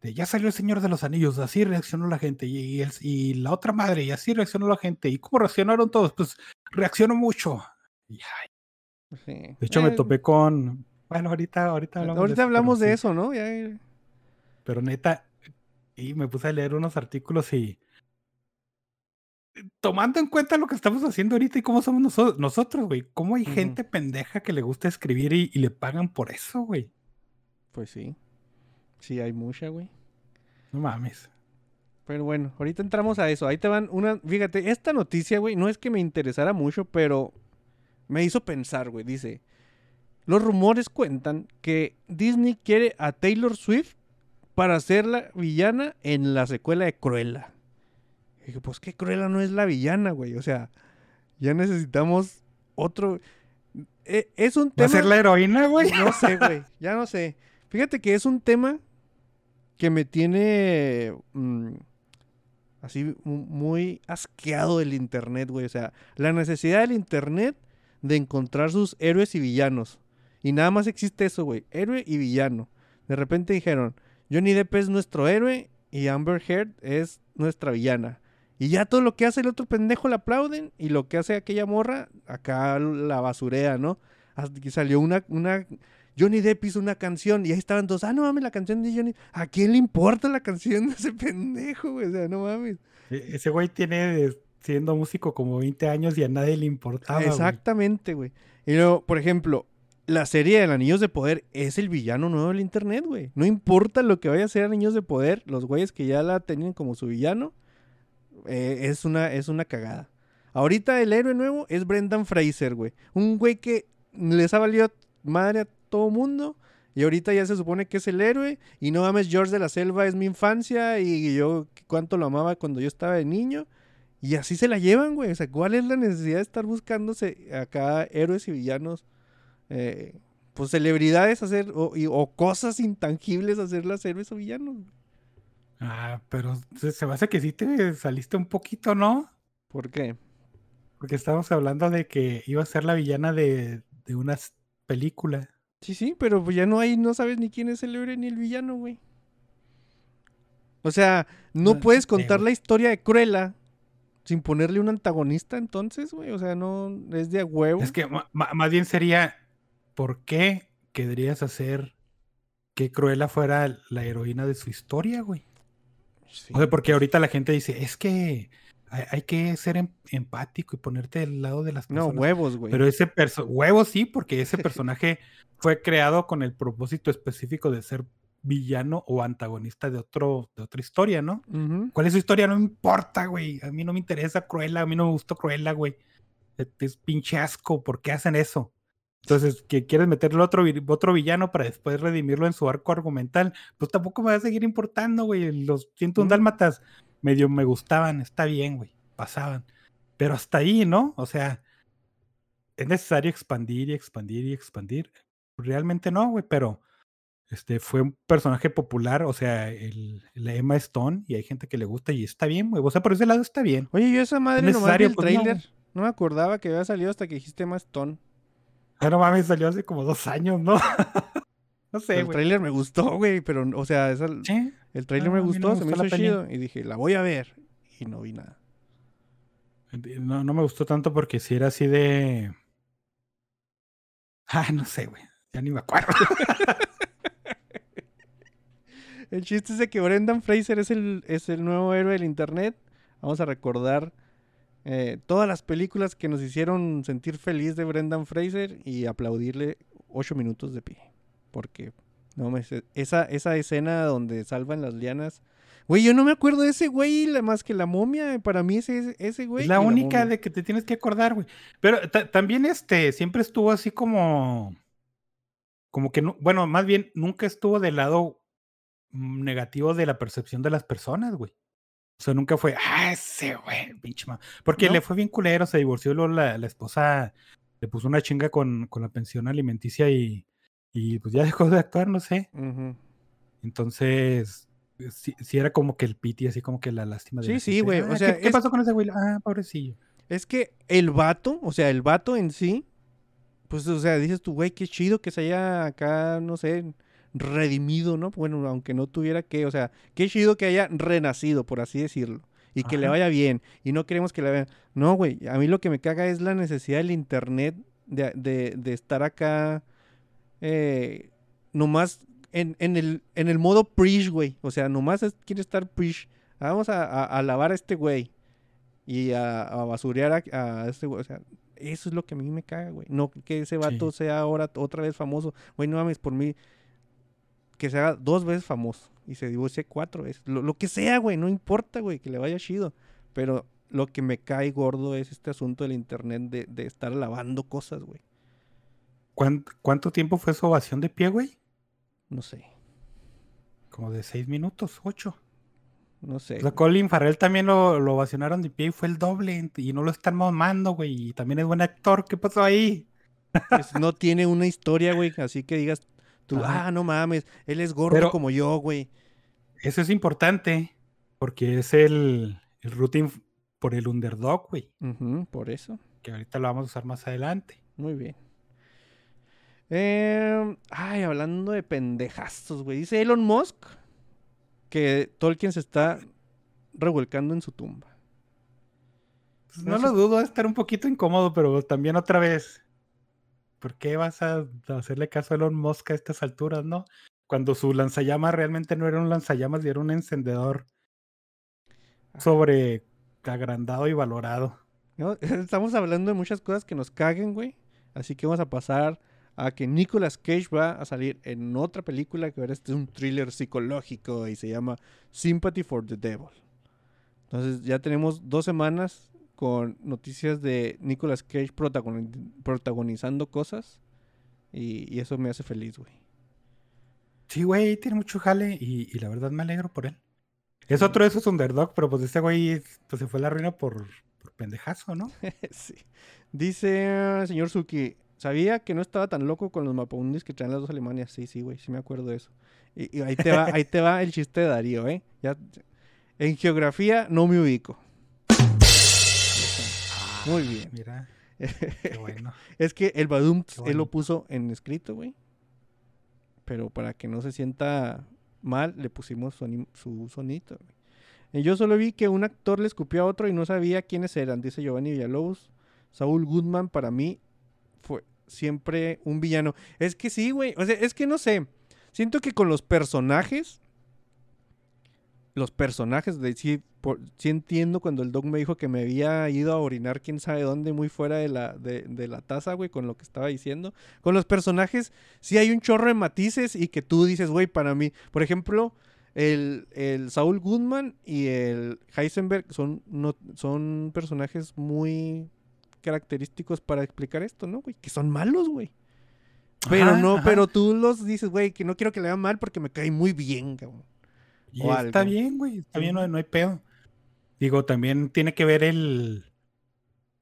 de ya salió el Señor de los Anillos, así reaccionó la gente. Y, y el- y la otra madre, y así reaccionó la gente. ¿Y cómo reaccionaron todos? Pues reaccionó mucho. Y, ay, Sí. de hecho, me Eh, topé con. Bueno, ahorita, ahorita hablamos Ahorita de eso, hablamos de sí. eso, ¿no? Ya, Pero neta, y me puse a leer unos artículos y. Tomando en cuenta lo que estamos haciendo ahorita y cómo somos noso- nosotros, güey. ¿Cómo hay gente pendeja que le gusta escribir y, y le pagan por eso, güey? Pues sí. Sí, hay mucha, güey. No mames. Pero bueno, ahorita entramos a eso. Ahí te van una... Fíjate, esta noticia, güey, no es que me interesara mucho, pero me hizo pensar, güey. Dice, los rumores cuentan que Disney quiere a Taylor Swift para ser la villana en la secuela de Cruella. Y dije, pues que Cruella no es la villana, güey. O sea, ya necesitamos otro... Eh, es un ¿Va tema... a ser la heroína, güey? No sé, [laughs] güey. Ya no sé. Fíjate que es un tema que me tiene mm, así mu- muy asqueado del internet, güey. O sea, la necesidad del internet de encontrar sus héroes y villanos. Y nada más existe eso, güey. Héroe y villano. De repente dijeron, Johnny Depp es nuestro héroe y Amber Heard es nuestra villana. Y ya todo lo que hace el otro pendejo le aplauden y lo que hace aquella morra, acá la basurea, ¿no? Hasta que salió una, una... Johnny Depp hizo una canción y ahí estaban todos, ah, no mames, la canción de Johnny... ¿A quién le importa la canción de ese pendejo, güey? O sea, no mames. E- Ese güey tiene siendo músico como 20 años y a nadie le importaba. Exactamente, güey. Y luego, por ejemplo, la serie de Anillos de Poder es el villano nuevo del internet, güey. No importa lo que vaya a ser Anillos de Poder, los güeyes que ya la tenían como su villano, eh, es, una, es una cagada. Ahorita el héroe nuevo es Brendan Fraser, güey. Un güey que les ha valido madre a todo mundo. Y ahorita ya se supone que es el héroe. Y no mames, George de la Selva es mi infancia. Y yo cuánto lo amaba cuando yo estaba de niño. Y así se la llevan, güey. O sea, ¿cuál es la necesidad de estar buscándose acá héroes y villanos? Eh, pues celebridades hacer, o, y- o cosas intangibles hacerlas héroes o villanos. Ah, pero se, se me hace que sí te saliste un poquito, ¿no? ¿Por qué? Porque estábamos hablando de que iba a ser la villana de, de una película. Sí, sí, pero pues ya no hay, no sabes ni quién es el héroe ni el villano, güey. O sea, no No puedes contar la historia de Cruella sin ponerle un antagonista entonces, güey. O sea, no es de a huevo. Es que más bien sería, ¿por qué querrías hacer que Cruella fuera la heroína de su historia, güey? Sí. O sea, porque ahorita la gente dice, es que hay, hay que ser em- empático y ponerte del lado de las no, personas. huevos, güey. Pero ese perso huevo sí, porque ese [laughs] personaje fue creado con el propósito específico de ser villano o antagonista de otro, de otra historia, ¿no? ¿Cuál es su historia? No me importa, güey. A mí no me interesa Cruella, a mí no me gustó Cruella, güey. Es, es pinche asco, ¿por qué hacen eso? Entonces, que quieres meterle otro, otro villano para después redimirlo en su arco argumental, pues tampoco me va a seguir importando, güey. Los 101 Mm. dálmatas medio me gustaban, está bien, güey, pasaban. Pero hasta ahí, ¿no? O sea, es necesario expandir y expandir y expandir. Realmente no, güey, pero este fue un personaje popular, o sea, el, la Emma Stone, y hay gente que le gusta y está bien, güey. O sea, por ese lado está bien. Oye, yo esa madre nomás vi necesario? el Pues no, trailer. No, me acordaba que había salido hasta que dijiste más Stone. Ah, no mames, salió hace como dos años, ¿no? [laughs] no sé, el trailer me gustó, güey, pero, o sea, esa- Sí. El trailer No, me no gustó, me se me hizo chido. Y dije, la voy a ver. Y no vi nada. No, no me gustó tanto porque si era así de. Ah, no sé, güey. Ya ni me acuerdo. [laughs] El chiste es de que Brendan Fraser es el, es el nuevo héroe del internet. Vamos a recordar eh, todas las películas que nos hicieron sentir feliz de Brendan Fraser y aplaudirle ocho minutos de pie. Porque, no me sé, esa, esa escena donde salvan las lianas. Güey, yo no me acuerdo de ese güey más que la momia. Para mí ese, ese güey. es la única de que te tienes que acordar, güey. Pero ta- también este, siempre estuvo así como. Como que no. Bueno, más bien, nunca estuvo del lado mm, negativo de la percepción de las personas, güey. O sea, nunca fue, ah, ese güey, pinche ma-". Porque ¿No? le fue bien culero, se divorció, luego la, la esposa le puso una chinga con, con la pensión alimenticia y, y pues ya dejó de actuar, no sé. Entonces, eh, sí, sí era como que el piti, así como que la lástima de Sí, la sí, güey, o "Ah, sea, ¿qué, pasó con ese güey? Ah, pobrecillo. Es que el vato, o sea, el vato en sí, pues, o sea, dices tú, güey, qué chido que se haya acá, no sé, redimido, ¿no? Bueno, aunque no tuviera que, o sea, qué chido que haya renacido, por así decirlo, y que le vaya bien, y no queremos que le vaya. No, güey, a mí lo que me caga es la necesidad del internet de, de- de estar acá, eh, nomás en, en el, en el modo preach, güey, o sea, nomás es- quiere estar preach. Vamos a, a, a alabar a este güey y a, a basurear a, a este güey. O sea, eso es lo que a mí me caga, güey. No que ese vato sea ahora otra vez famoso. Güey, no mames, por mí que sea dos veces famoso y se divorcie cuatro veces. Lo, lo que sea, güey, no importa, güey, que le vaya chido. Pero lo que me cae gordo es este asunto del internet de, de estar lavando cosas, güey. ¿Cuán- ¿Cuánto tiempo fue su ovación de pie, güey? No sé, Como de seis minutos, ocho. no sé. O sea, Colin Farrell también lo, lo ovacionaron de pie y fue el doble. Y no lo están mamando, güey. Y también es buen actor. ¿Qué pasó ahí? Pues, no tiene una historia, güey, así que digas tú, ah, no mames, él es gordo Pero- como yo, güey. Eso es importante. Porque es el, el routing por el underdog, güey. Por eso. Que ahorita lo vamos a usar más adelante. Muy bien. Em, ay, hablando de pendejazos, güey. Dice Elon Musk que Tolkien se está revolcando en su tumba. Pues no lo dudo, va a estar un poquito incómodo, pero también otra vez. ¿Por qué vas a hacerle caso a Elon Musk a estas alturas, no? Cuando su lanzallamas realmente no era un lanzallamas y era un encendedor sobre agrandado y valorado. ¿no? [laughs] Estamos hablando de muchas cosas que nos caguen, güey. Así que vamos a pasar a que Nicolas Cage va a salir en otra película que ahora este es un thriller psicológico y se llama Sympathy for the Devil. Entonces ya tenemos dos semanas con noticias de Nicolas Cage protagoni- protagonizando cosas. Y, y eso me hace feliz, güey. Sí, güey, tiene mucho jale y, y la verdad me alegro por él. Es otro de esos underdog, pero pues este güey pues, se fue a la ruina por, por pendejazo, ¿no? [laughs] sí. Dice señor Suki, sabía que no estaba tan loco con los mapamundis que traen las dos Alemanias. Sí, sí, güey, sí me acuerdo de eso. Y, y ahí te va, ahí te va el chiste de Darío, ¿eh? Ya, en geografía no me ubico. Muy bien. Mira, [laughs] qué bueno. Es que el Badum él lo puso en escrito, güey. Pero para que no se sienta mal, le pusimos soni- su sonito. güey. Y yo solo vi que un actor le escupió a otro y no sabía quiénes eran, dice Giovanni Villalobos. Saúl Goodman para mí fue siempre un villano. Es que sí, güey. O sea, es que no sé. Siento que con los personajes. Los personajes de sí, por- sí entiendo cuando el doc me dijo que me había ido a orinar quién sabe dónde, muy fuera de la, de, de la taza, güey, con lo que estaba diciendo. Con los personajes sí hay un chorro de matices y que tú dices, güey, para mí. Por ejemplo, el, el Saúl Goodman y el Heisenberg son, no, son personajes muy característicos para explicar esto, ¿no, güey? Que son malos, güey. Pero Ajá, no, ajá. pero tú los dices, güey, que no quiero que le vean mal porque me cae muy bien, cabrón. Y o está algo. bien, güey, está bien, no, hay pedo. Digo, también tiene que ver el,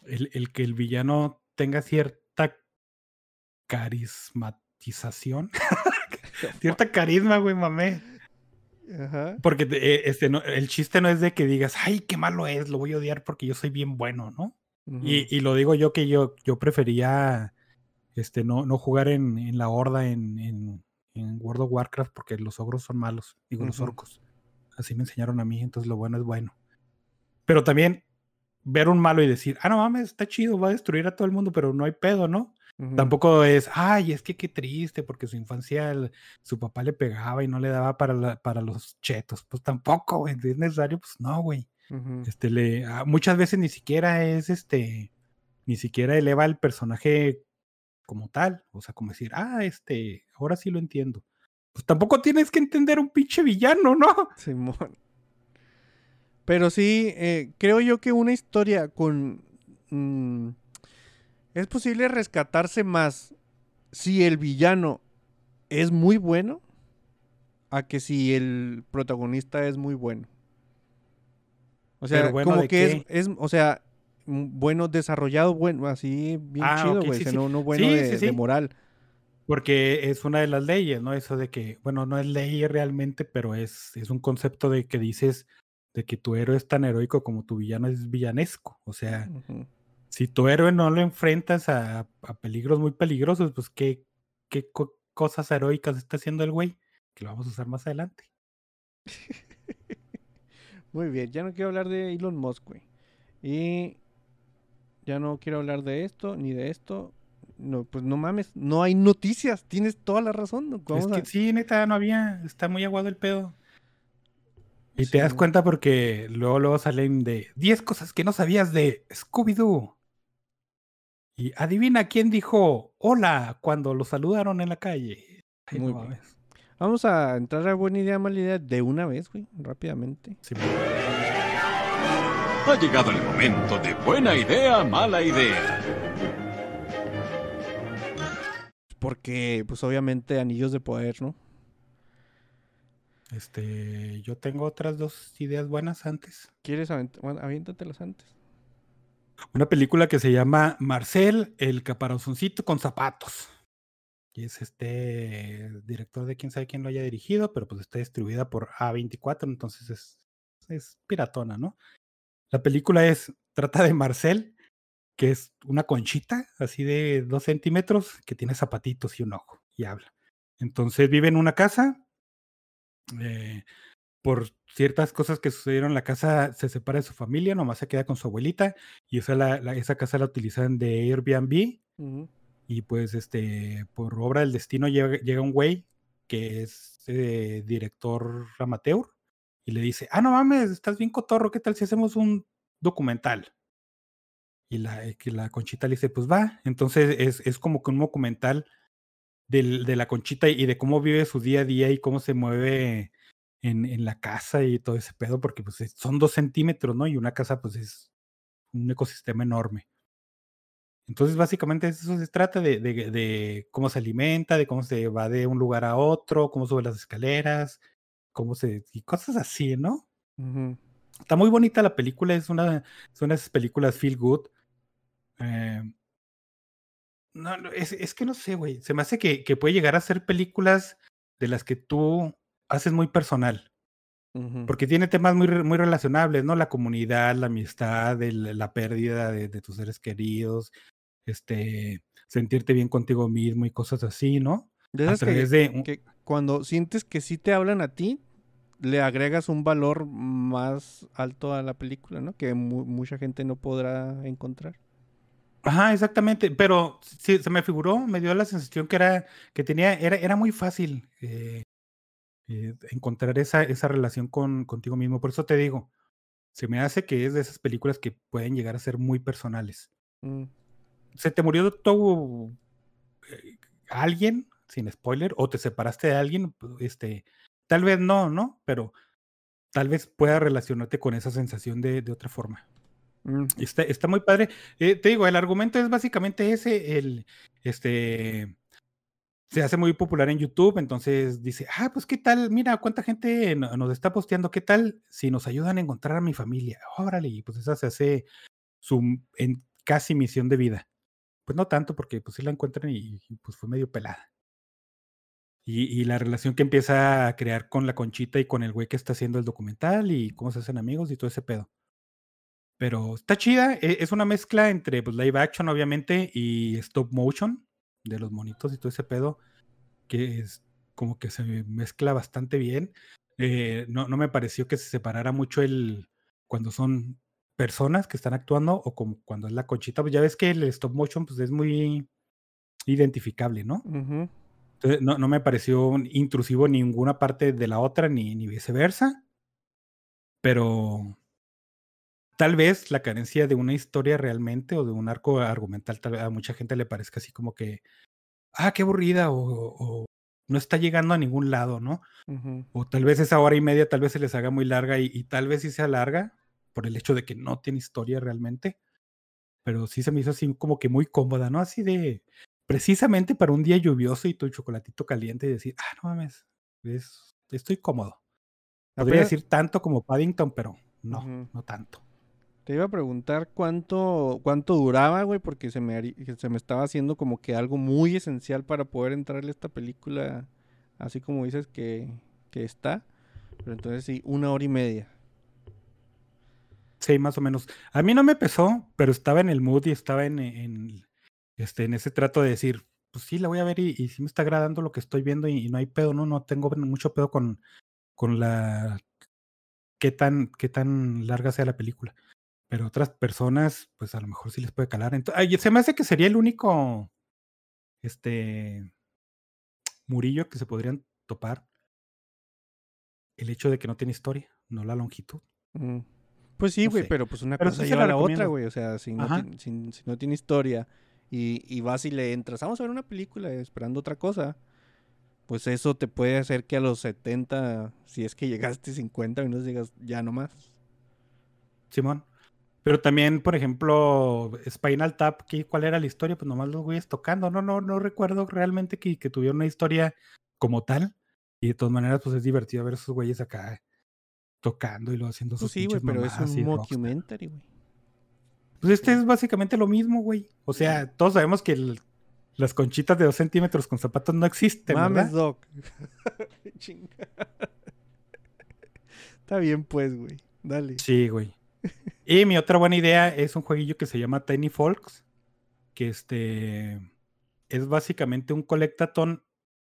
el, el que el villano tenga cierta carismatización. [laughs] cierta carisma, güey, mamé. Ajá. Porque eh, este, no, el chiste no es de que digas, ay, qué malo es, lo voy a odiar porque yo soy bien bueno, ¿no? Y, y lo digo yo que yo, yo prefería este, no, no jugar en, en la horda en, en, en World of Warcraft porque los ogros son malos, digo los Ujú. orcos. Así me enseñaron a mí, entonces lo bueno es bueno. Pero también ver un malo y decir, ah, no mames, está chido, va a destruir a todo el mundo, pero no hay pedo, ¿no? Tampoco es, ay, es que qué triste, porque su infancia el- su papá le pegaba y no le daba para, la- para los chetos. Pues tampoco, güey, si es necesario, pues no, güey. Este, le, ah, muchas veces ni siquiera es este, ni siquiera eleva al personaje como tal. O sea, como decir, ah, este, ahora sí lo entiendo. Pues tampoco tienes que entender un pinche villano, ¿no? [laughs] Simón. Pero sí, eh, creo yo que una historia con... mm, es posible rescatarse más si el villano es muy bueno a que si el protagonista es muy bueno. O sea, bueno, como ¿de que es, es, o sea, mm, bueno, desarrollado, bueno, así bien Ah, chido, güey. sí, o sea, sí. no, no bueno Sí, de, moral. Porque es una de las leyes, ¿no? Eso de que, bueno, no es ley realmente, pero es, es un concepto de que dices de que tu héroe es tan heroico como tu villano es villanesco. O sea, si tu héroe no lo enfrentas a, a peligros muy peligrosos, pues qué, qué co- cosas heroicas está haciendo el güey, que lo vamos a usar más adelante. [laughs] Muy bien, ya no quiero hablar de Elon Musk, güey. Y ya no quiero hablar de esto ni de esto. No, pues no mames, no hay noticias. Tienes toda la razón. Es que a- sí, neta, no había, está muy aguado el pedo. Y Sí. te das cuenta porque luego, luego salen de 10 cosas que no sabías de Scooby-Doo. Y adivina quién dijo hola cuando lo saludaron en la calle. Ay, Muy no bien. Vamos a entrar a buena idea, mala idea de una vez, güey, rápidamente. Sí, Ha llegado el momento de buena idea, mala idea. Porque, pues obviamente, anillos de poder, ¿no? Este, yo tengo otras dos ideas buenas antes. ¿Quieres bueno, aviéntatelas antes? Una película que se llama Marcel, el caparazoncito con zapatos. Y es este director de quién sabe quién lo haya dirigido, pero pues está distribuida por A24, entonces es, es piratona, ¿no? La película es, trata de Marcel, que es una conchita, así de dos centímetros, que tiene zapatitos y un ojo, y habla. Entonces vive en una casa, eh, por ciertas cosas que sucedieron la casa, se separa de su familia, nomás se queda con su abuelita, y esa, la- esa casa la utilizan de Airbnb. Y pues este, por obra del destino llega, llega un güey que es eh, director amateur y le dice, ah, no mames, estás bien cotorro, ¿qué tal si hacemos un documental? Y la, eh, que la Conchita le dice, pues va. Entonces es, es como que un documental del- de la Conchita y de cómo vive su día a día y cómo se mueve en, en la casa y todo ese pedo, porque pues es- son dos centímetros, ¿no? Y una casa pues es un ecosistema enorme. Entonces, básicamente eso se trata de, de- de cómo se alimenta, de cómo se va de un lugar a otro, cómo sube las escaleras, cómo se... y cosas así, ¿no? Está muy bonita la película, es una, es una de esas películas feel good. Eh, no, no, es, es que no sé, güey. Se me hace que, que puede llegar a ser películas de las que tú haces muy personal. Porque tiene temas muy, muy relacionables, ¿no? La comunidad, la amistad, el- la pérdida de, de tus seres queridos, este, sentirte bien contigo mismo y cosas así, ¿no? De A esas que- de cuando sientes que sí te hablan a ti, le agregas un valor más alto a la película, ¿no? Que mu- mucha gente no podrá encontrar. Ajá, exactamente. Pero sí, se me figuró, me dio la sensación que era, que tenía, era, era muy fácil eh, eh, encontrar esa, esa relación con, contigo mismo. Por eso te digo, se me hace que es de esas películas que pueden llegar a ser muy personales. Mm. ¿Se te murió todo eh, alguien, sin spoiler, o te separaste de alguien? Este, tal vez no, ¿no? Pero tal vez pueda relacionarte con esa sensación de, de otra forma. Mm. Está, está muy padre. Eh, te digo, el argumento es básicamente ese, el, este, se hace muy popular en YouTube, entonces dice, ah, pues qué tal, mira cuánta gente no- nos está posteando, qué tal si nos ayudan a encontrar a mi familia. Órale, y pues esa se hace su en casi misión de vida. Pues no tanto, porque pues sí la encuentran y, y, pues fue medio pelada. Y, la relación que empieza a crear con la Conchita y con el güey que está haciendo el documental y cómo se hacen amigos y todo ese pedo. Pero está chida, e- es una mezcla entre pues, live action, obviamente, y stop motion, de los monitos y todo ese pedo, que es como que se mezcla bastante bien. Eh, no me pareció que se separara mucho el cuando son personas que están actuando o como cuando es la conchita. Pues ya ves que el stop motion pues, es muy identificable, ¿no? Entonces, no, no me pareció intrusivo ninguna parte de la otra, ni, ni viceversa. Pero tal vez la carencia de una historia realmente o de un arco argumental, tal vez a mucha gente le parezca así como que, ah, qué aburrida, o, o no está llegando a ningún lado, ¿no? O tal vez esa hora y media tal vez se les haga muy larga y, y tal vez sí se alarga por el hecho de que no tiene historia realmente. Pero sí se me hizo así como que muy cómoda, ¿no? Así de precisamente para un día lluvioso y tu chocolatito caliente y decir, ah, no mames, es- estoy cómodo. Podría decir tanto como Paddington, pero no, no tanto. Te iba a preguntar cuánto, cuánto duraba, güey, porque se me, se me estaba haciendo como que algo muy esencial para poder entrarle a esta película, así como dices que, que está. Pero entonces sí, una hora y media. Sí, más o menos. A mí no me pesó, pero estaba en el mood y estaba en, este, en ese trato de decir, pues sí, la voy a ver y, y sí me está agradando lo que estoy viendo y, y no hay pedo, no, no tengo mucho pedo con, con la qué tan, qué tan larga sea la película. Pero otras personas, pues a lo mejor sí les puede calar. Entonces, se me hace que sería el único este Murillo que se podrían topar. El hecho de que no tiene historia, no la longitud. Mm. Pues sí, No güey, sé. pero pues una Pero cosa lleva a la la otra, güey. O sea, si no, Ajá. ti- si, si no tiene historia y, y vas y le entras, vamos a ver una película esperando otra cosa, pues eso te puede hacer que a los 70, si es que llegaste 50 minutos, digas, ya no más. Simón. Pero también, por ejemplo, Spinal Tap, ¿qué- ¿cuál era la historia? Pues nomás los güeyes tocando. No, no, no recuerdo realmente que, que tuviera una historia como tal. Y de todas maneras, pues es divertido ver a esos güeyes acá tocando y lo haciendo Pues sus sí, güey, pero es un mockumentary, güey. Pues este es básicamente lo mismo, güey. O sea, todos sabemos que el- las conchitas de dos centímetros con zapatos no existen, Mames, ¿verdad? Doc. [laughs] Está bien, pues, güey. Dale. Sí, güey. Y mi otra buena idea es un jueguillo que se llama Tiny Folks, que este es básicamente un colectatón,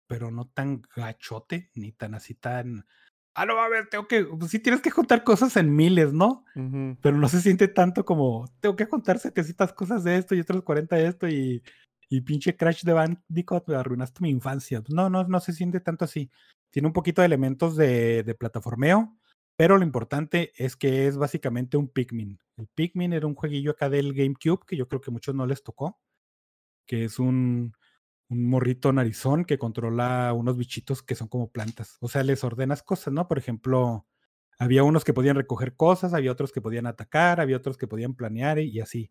pero no tan gachote, ni tan así tan... Ah, no, a ver, tengo que... Pues sí tienes que juntar cosas en miles, ¿no? Pero no se siente tanto como... Tengo que juntar 700 cosas de esto y otras 40 de esto y... Y pinche Crash de Bandicoot, me arruinaste mi infancia. No, no, no se siente tanto así. Tiene un poquito de elementos de, de plataformeo, pero lo importante es que es básicamente un Pikmin. El Pikmin era un jueguillo acá del GameCube que yo creo que a muchos no les tocó, que es un, un morrito narizón que controla unos bichitos que son como plantas. O sea, les ordenas cosas, ¿no? Por ejemplo, había unos que podían recoger cosas, había otros que podían atacar, había otros que podían planear y, y así.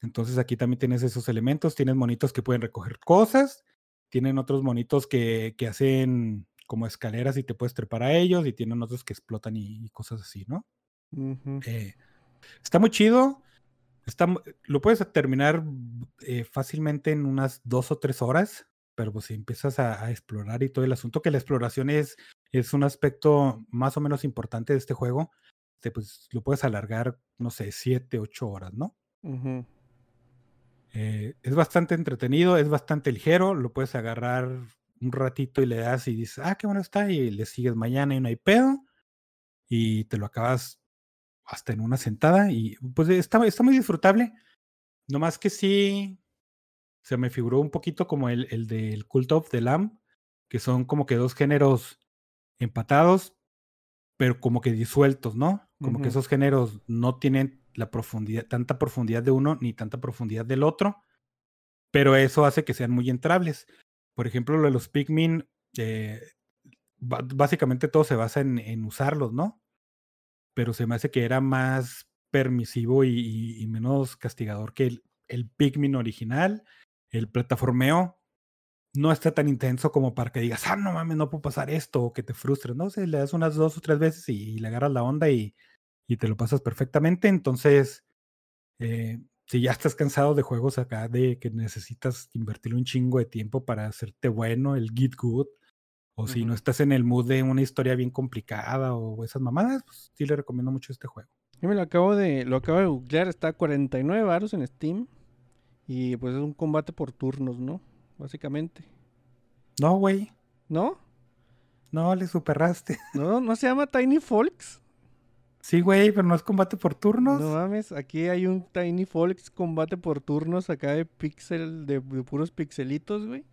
Entonces aquí también tienes esos elementos, tienes monitos que pueden recoger cosas, tienen otros monitos que, que hacen como escaleras y te puedes trepar a ellos, y tienen otros que explotan y, y cosas así, ¿no? Eh, está muy chido. Está, lo puedes terminar eh, fácilmente en unas dos o tres horas, pero pues si empiezas a, a explorar y todo el asunto, que la exploración es, es un aspecto más o menos importante de este juego, pues lo puedes alargar, no sé, siete, ocho horas, ¿no? Eh, es bastante entretenido, es bastante ligero, lo puedes agarrar un ratito y le das y dices, ah, qué bueno está, y le sigues mañana y no hay pedo, y te lo acabas hasta en una sentada, y pues está, está muy disfrutable, nomás que sí, se me figuró un poquito como el, el del Cult of the Lamb, que son como que dos géneros empatados, pero como que disueltos, ¿no? Como que esos géneros no tienen la profundidad, tanta profundidad de uno ni tanta profundidad del otro, pero eso hace que sean muy entrables. Por ejemplo, lo de los Pikmin, eh, básicamente todo se basa en, en usarlos, ¿no? Pero se me hace que era más permisivo y, y- y menos castigador que el, el Pikmin original. El plataformeo no está tan intenso como para que digas, ah, no mames, no puedo pasar esto, o que te frustres, ¿no? sé, le das unas dos o tres veces y, y le agarras la onda y, y te lo pasas perfectamente. Entonces, eh, si ya estás cansado de juegos acá de que necesitas invertir un chingo de tiempo para hacerte bueno, el Git Good, o si no estás en el mood de una historia bien complicada o esas mamadas, pues sí le recomiendo mucho este juego. Yo me lo acabo de, lo acabo de googlear, está a 49 baros en Steam. Y pues es un combate por turnos, ¿no? Básicamente. No, güey, ¿No? no le superraste. [laughs] ¿No? ¿No se llama Tiny Folks? Sí, güey, pero no es combate por turnos. No mames, aquí hay un Tiny Folks combate por turnos acá de pixel, de, de puros pixelitos, güey.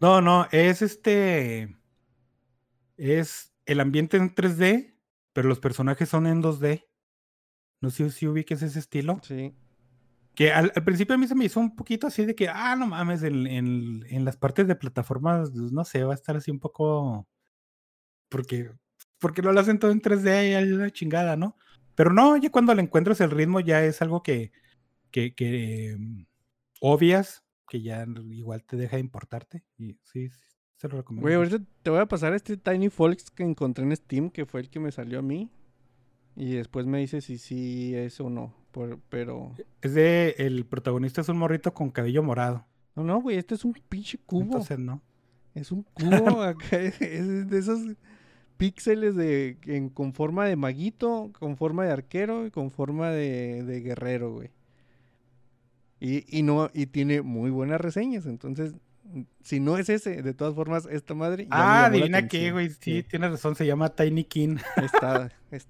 No, no, es este. Es el ambiente en 3D, pero los personajes son en 2D. No sé si ubiques ese estilo. Sí. Que al, al principio a mí se me hizo un poquito así de que, ah, no mames, en, en- en las partes de plataformas, pues, no sé, va a estar así un poco. Porque, porque no lo hacen todo en 3D y hay una chingada, ¿no? Pero no, ya cuando le encuentras el ritmo ya es algo que, que, que mm, obvias, que ya igual te deja de importarte. Y sí, sí, se lo recomiendo. Güey, ahorita te voy a pasar este Tiny Folks que encontré en Steam, que fue el que me salió a mí. Y después me dice si sí es o no. por- pero. Es de. El protagonista es un morrito con cabello morado. No, no, güey, este es un pinche cubo. Entonces, no. Es un [laughs] cubo acá, es de esos píxeles de, en, con forma de maguito, con forma de arquero y con forma de, de guerrero, güey. Y, y no, y tiene muy buenas reseñas, entonces, si no es ese, de todas formas, esta madre. ya Ah, adivina qué, güey. Sí, tienes razón, se llama Tiny King. Está. [laughs] es-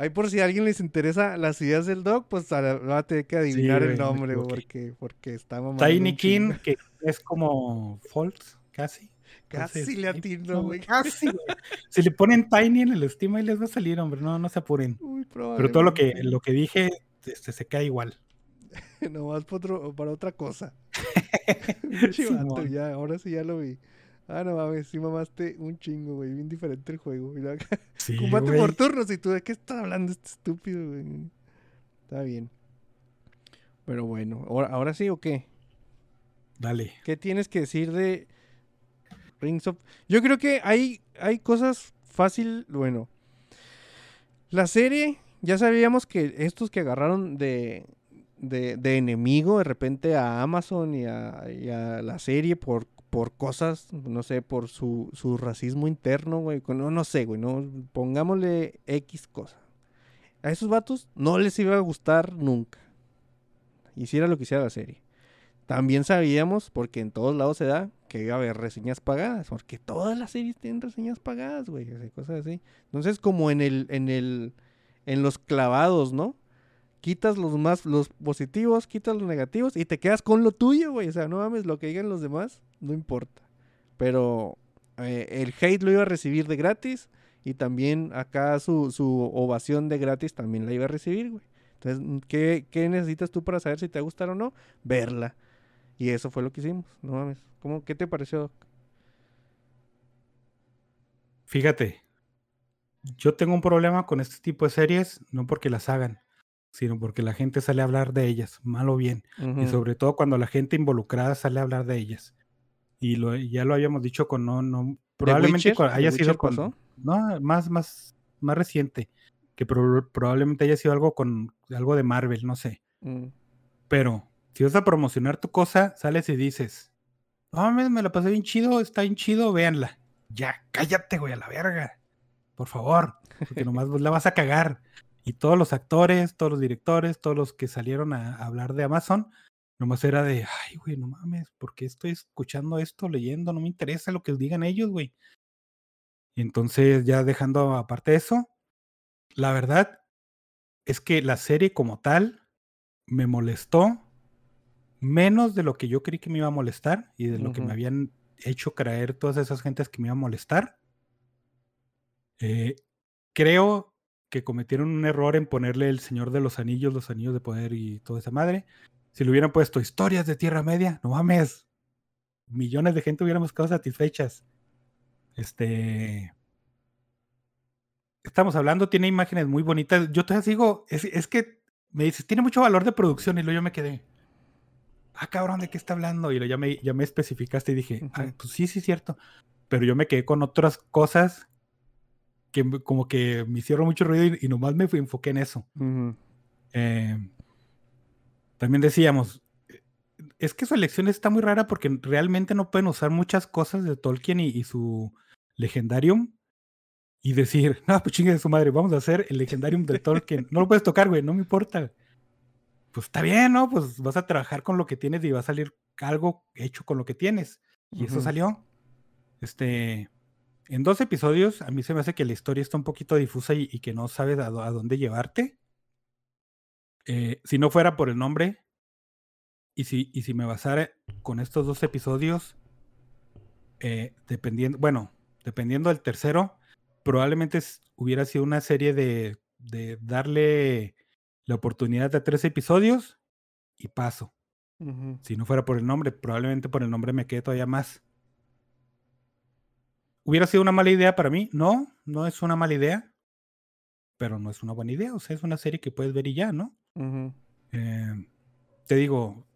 Ahí por si a alguien les interesa las ideas del dog, pues a la- va a tener que adivinar el nombre, equivoqué. porque, porque está mamando Tiny King, que es como False, casi. Casi Entonces, le atino, no, güey. Casi, güey. [laughs] Si le ponen Tiny en el Steam, ahí les va a salir, hombre. No, no se apuren. Muy Pero todo lo que, lo que dije este, se cae igual. [laughs] Nomás para, otro- para otra cosa. [laughs] Pinche vato, Simón. ya, ahora sí ya lo vi. Ah, no mames, sí mamaste un chingo, güey. Bien diferente el juego. Mira acá. [laughs] Sí, Combate güey. por turnos y tú, ¿de qué estás hablando este estúpido, güey? Está bien. Pero bueno, ahora, ahora sí o qué? Dale. ¿Qué tienes que decir de Rings of... Yo creo que hay, hay cosas fácil, bueno. La serie, ya sabíamos que estos que agarraron de, de, de enemigo de repente a Amazon y a, y a la serie por, por cosas, no sé, por su, su racismo interno, güey. No, no sé, güey, no, pongámosle X cosa. A esos vatos no les iba a gustar nunca. Hiciera lo que hiciera la serie. También sabíamos, porque en todos lados se da, que iba a haber reseñas pagadas, porque todas las series tienen reseñas pagadas, güey, cosas así. Entonces, como en el, en el, en los clavados, ¿no? Quitas los más, los positivos, quitas los negativos y te quedas con lo tuyo, güey. O sea, no mames, lo que digan los demás, no importa. Pero eh, el hate lo iba a recibir de gratis y también acá su, su ovación de gratis también la iba a recibir, güey. Entonces, ¿qué, ¿qué necesitas tú para saber si te va a o no? Verla. Y eso fue lo que hicimos, no mames. ¿Cómo, ¿Qué te pareció? Fíjate. yo tengo un problema con este tipo de series, no porque las hagan, sino porque la gente sale a hablar de ellas, mal o bien. Y sobre todo cuando la gente involucrada sale a hablar de ellas. Y lo, ya lo habíamos dicho con no, no, probablemente haya sido con, pasó? no, más, más, más reciente, que prob- probablemente haya sido algo con algo de Marvel, no sé. Mm. Pero si vas a promocionar tu cosa, sales y dices, no mames, me la pasé bien chido, está bien chido, véanla. Ya, cállate, güey, a la verga. Por favor, porque [laughs] nomás la vas a cagar. Y todos los actores, todos los directores, todos los que salieron a, a hablar de Amazon, nomás era de, ay, güey, no mames, ¿por qué estoy escuchando esto, leyendo? No me interesa lo que digan ellos, güey. Entonces, ya dejando aparte eso, la verdad es que la serie como tal me molestó menos de lo que yo creí que me iba a molestar y de lo que me habían hecho creer todas esas gentes que me iba a molestar. Eh, creo que cometieron un error en ponerle el Señor de los Anillos, los Anillos de Poder y toda esa madre. Si le hubieran puesto historias de Tierra Media, no mames, millones de gente hubiéramos quedado satisfechas. Este. Estamos hablando, tiene imágenes muy bonitas. Yo te digo, es, es que me dices, tiene mucho valor de producción y luego yo me quedé. Ah, cabrón, ¿de qué está hablando? Y ya me, ya me especificaste y dije, ah, pues sí, sí, cierto. Pero yo me quedé con otras cosas que como que me hicieron mucho ruido y, y nomás me fui- enfoqué en eso. Eh, también decíamos, es que su elección está muy rara porque realmente no pueden usar muchas cosas de Tolkien y, y su legendarium y decir, [laughs] no, pues chingue de su madre, vamos a hacer el legendarium de Tolkien. No lo puedes tocar, güey, no me importa. Pues está bien, ¿no? Pues vas a trabajar con lo que tienes y va a salir algo hecho con lo que tienes. Y eso salió. Este, en dos episodios, a mí se me hace que la historia está un poquito difusa y, y que no sabes a, dó- a dónde llevarte. Eh, si no fuera por el nombre, y si, y si me basara con estos dos episodios, eh, dependiendo, bueno, dependiendo del tercero, probablemente hubiera sido una serie de, de darle la oportunidad de tres episodios y paso. Si no fuera por el nombre, probablemente por el nombre me quede todavía más. ¿Hubiera sido una mala idea para mí? No, no es una mala idea. Pero no es una buena idea. O sea, es una serie que puedes ver y ya, ¿no? Eh, te digo,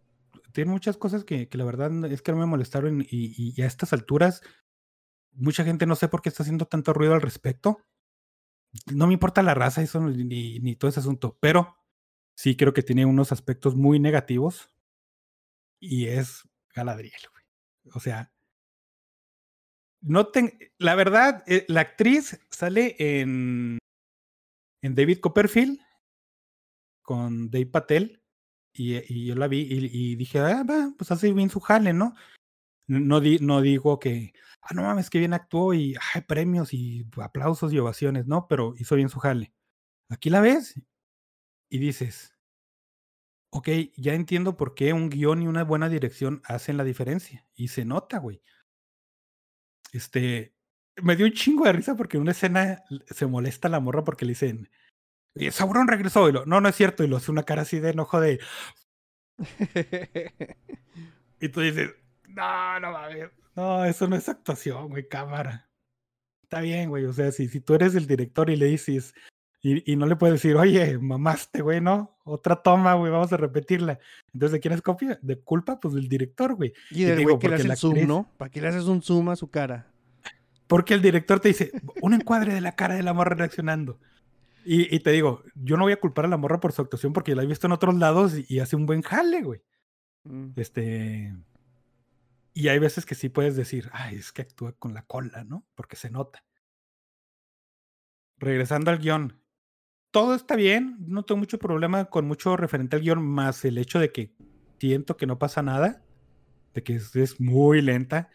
tiene muchas cosas que, que la verdad es que no me molestaron y, y- y a estas alturas mucha gente no sé por qué está haciendo tanto ruido al respecto. No me importa la raza eso ni, ni- ni todo ese asunto, pero sí creo que tiene unos aspectos muy negativos y es Galadriel, güey. O sea, no ten- la verdad, eh, la actriz sale en, en David Copperfield con Dave Patel y, y yo la vi y, dije, ah, va, pues hace bien su jale, ¿no? No, no di- no digo que, ah, no mames, que bien actuó y ay, premios y aplausos y ovaciones, ¿no? Pero hizo bien su jale. Aquí la ves y dices, ok, ya entiendo por qué un guion y una buena dirección hacen la diferencia. Y se nota, güey. Este, me dio un chingo de risa porque en una escena se molesta la morra porque le dicen, "Eh, Sauron regresó. Y lo, no, no es cierto. Y lo hace una cara así de enojo de, [laughs] y tú dices, no, no mames. No, eso no es actuación, güey, cámara. Está bien, güey. O sea, si, si tú eres el director y le dices, y, y no le puedes decir, oye, mamaste, güey, ¿no? Otra toma, güey, vamos a repetirla. Entonces, ¿de quién es copia? De culpa, pues del director, güey. Y del digo, güey que le hace el zoom, actriz- ¿no? ¿Para qué le haces un zoom a su cara? Porque el director te dice, un encuadre de la cara de la morra reaccionando. Y, y te digo, yo no voy a culpar a la morra por su actuación porque la he visto en otros lados y, y hace un buen jale, güey. Mm. Este. Y hay veces que sí puedes decir, ay, es que actúa con la cola, ¿no? Porque se nota. Regresando al guion. Todo está bien, no tengo mucho problema con mucho referente al guion, más el hecho de que siento que no pasa nada, de que es, es muy lenta,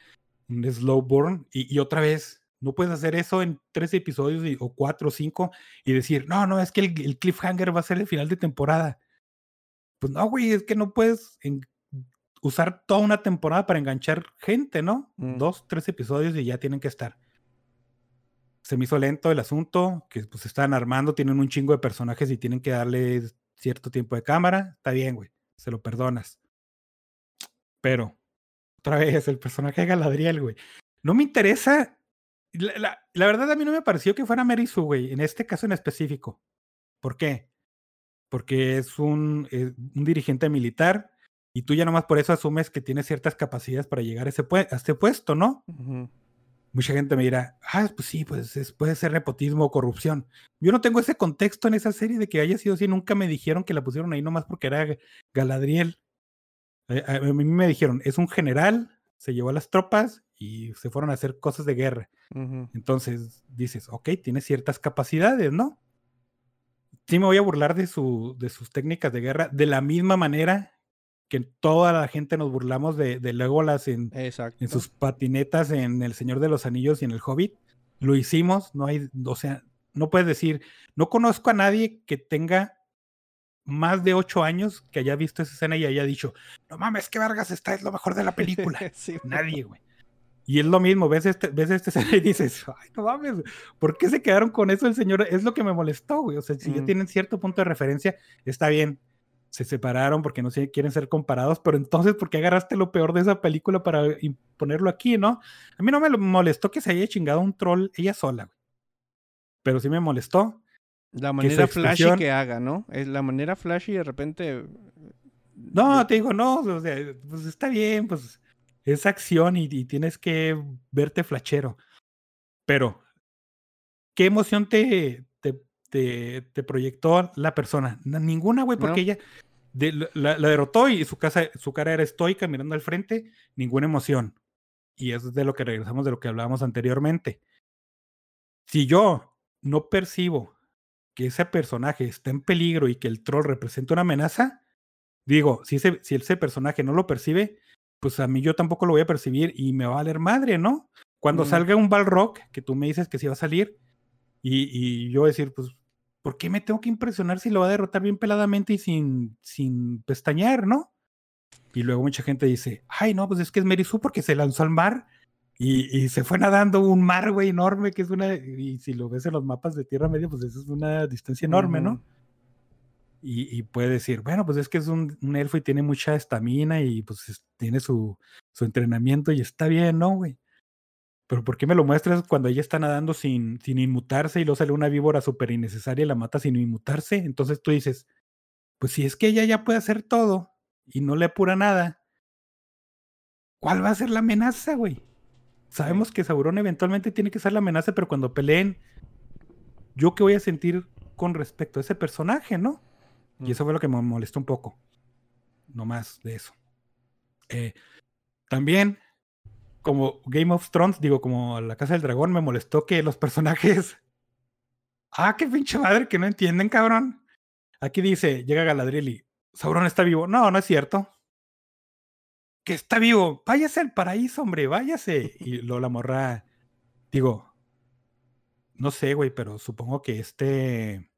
un slow burn, y, y otra vez, no puedes hacer eso en tres episodios y- o cuatro o cinco y decir, no, no, es que el, el cliffhanger va a ser el final de temporada. Pues no, güey, es que no puedes en- usar toda una temporada para enganchar gente, ¿no? Mm. Dos, tres episodios y ya tienen que estar. Se me hizo lento el asunto, que pues están armando, tienen un chingo de personajes y tienen que darle cierto tiempo de cámara. Está bien, güey, se lo perdonas. Pero, otra [laughs] vez, el personaje de Galadriel, güey. No me interesa La, verdad a mí no me pareció que fuera Mary Sue, güey, en este caso en específico. ¿Por qué? Porque es un, eh, dirigente militar y tú ya nomás por eso asumes que tiene ciertas capacidades para llegar a, ese este puesto, ¿no? Ujú. Mucha gente me dirá, ah, pues sí, pues es- puede ser nepotismo o corrupción. Yo no tengo ese contexto en esa serie de que haya sido así. Nunca me dijeron que la pusieron ahí nomás porque era Galadriel. A, a mí me dijeron, es un general, se llevó a las tropas y se fueron a hacer cosas de guerra. Entonces dices, ok, tiene ciertas capacidades, ¿no? Sí me voy a burlar de, su, de sus técnicas de guerra de la misma manera que toda la gente nos burlamos de, de Legolas en, sus patinetas en El Señor de los Anillos y en El Hobbit. Lo hicimos, no hay, o sea, no puedes decir, no conozco a nadie que tenga más de ocho años que haya visto esa escena y haya dicho, no mames, que Vargas está, es lo mejor de la película. [laughs] Sí. Nadie, güey. Y es lo mismo, ves este, ves esta escena y dices, ay, no mames, ¿por qué se quedaron con eso el señor? Es lo que me molestó, güey. O sea, si ya tienen cierto punto de referencia, está bien. Se separaron porque no se quieren ser comparados, pero entonces, ¿por qué agarraste lo peor de esa película para ponerlo aquí, no? A mí no me molestó que se haya chingado un troll ella sola, güey. Pero sí me molestó. La manera flashy expresión- que haga, ¿no? Es la manera flashy de repente. No, te digo, no, o sea, pues está bien, pues es acción y, y tienes que verte flachero. Pero, ¿qué emoción te, te, te, proyectó la persona? Na- Ninguna, güey, porque No. ella de- la, la- la derrotó y su, casa, su cara era estoica mirando al frente, ninguna emoción. Y eso es de lo que regresamos de lo que hablábamos anteriormente. Si yo no percibo que ese personaje está en peligro y que el troll representa una amenaza, digo, si ese, si ese personaje no lo percibe, pues a mí yo tampoco lo voy a percibir y me va a valer madre, ¿no? Cuando Mm. salga un Balrog, que tú me dices que sí va a salir, y, y yo decir, pues, ¿por qué me tengo que impresionar si lo va a derrotar bien peladamente y sin, sin pestañear, ¿no? Y luego mucha gente dice, ay, no, pues es que es Mary Sue porque se lanzó al mar y, y se fue nadando un mar, güey, enorme, que es una, y si lo ves en los mapas de Tierra Media, pues eso es una distancia enorme, ¿no? Y, y puede decir, bueno, pues es que es un, un elfo y tiene mucha estamina y pues es- tiene su, su entrenamiento y está bien, ¿no, güey? Pero ¿por qué me lo muestras cuando ella está nadando sin, sin inmutarse y luego sale una víbora súper innecesaria y la mata sin inmutarse? Entonces tú dices, pues si es que ella ya puede hacer todo y no le apura nada, ¿cuál va a ser la amenaza, güey? Sabemos que Sauron eventualmente tiene que ser la amenaza, pero cuando peleen, ¿yo qué voy a sentir con respecto a ese personaje, no? Y eso fue lo que me molestó un poco. No más de eso. Eh, también, como Game of Thrones, digo, como La Casa del Dragón, me molestó que los personajes. [laughs] Ah, qué pinche madre que no entienden, cabrón. Aquí dice, llega Galadriel y Sauron está vivo. No, no es cierto. Que está vivo. Váyase al paraíso, hombre, váyase. [laughs] Y luego la morra, digo, no sé, güey, pero supongo que este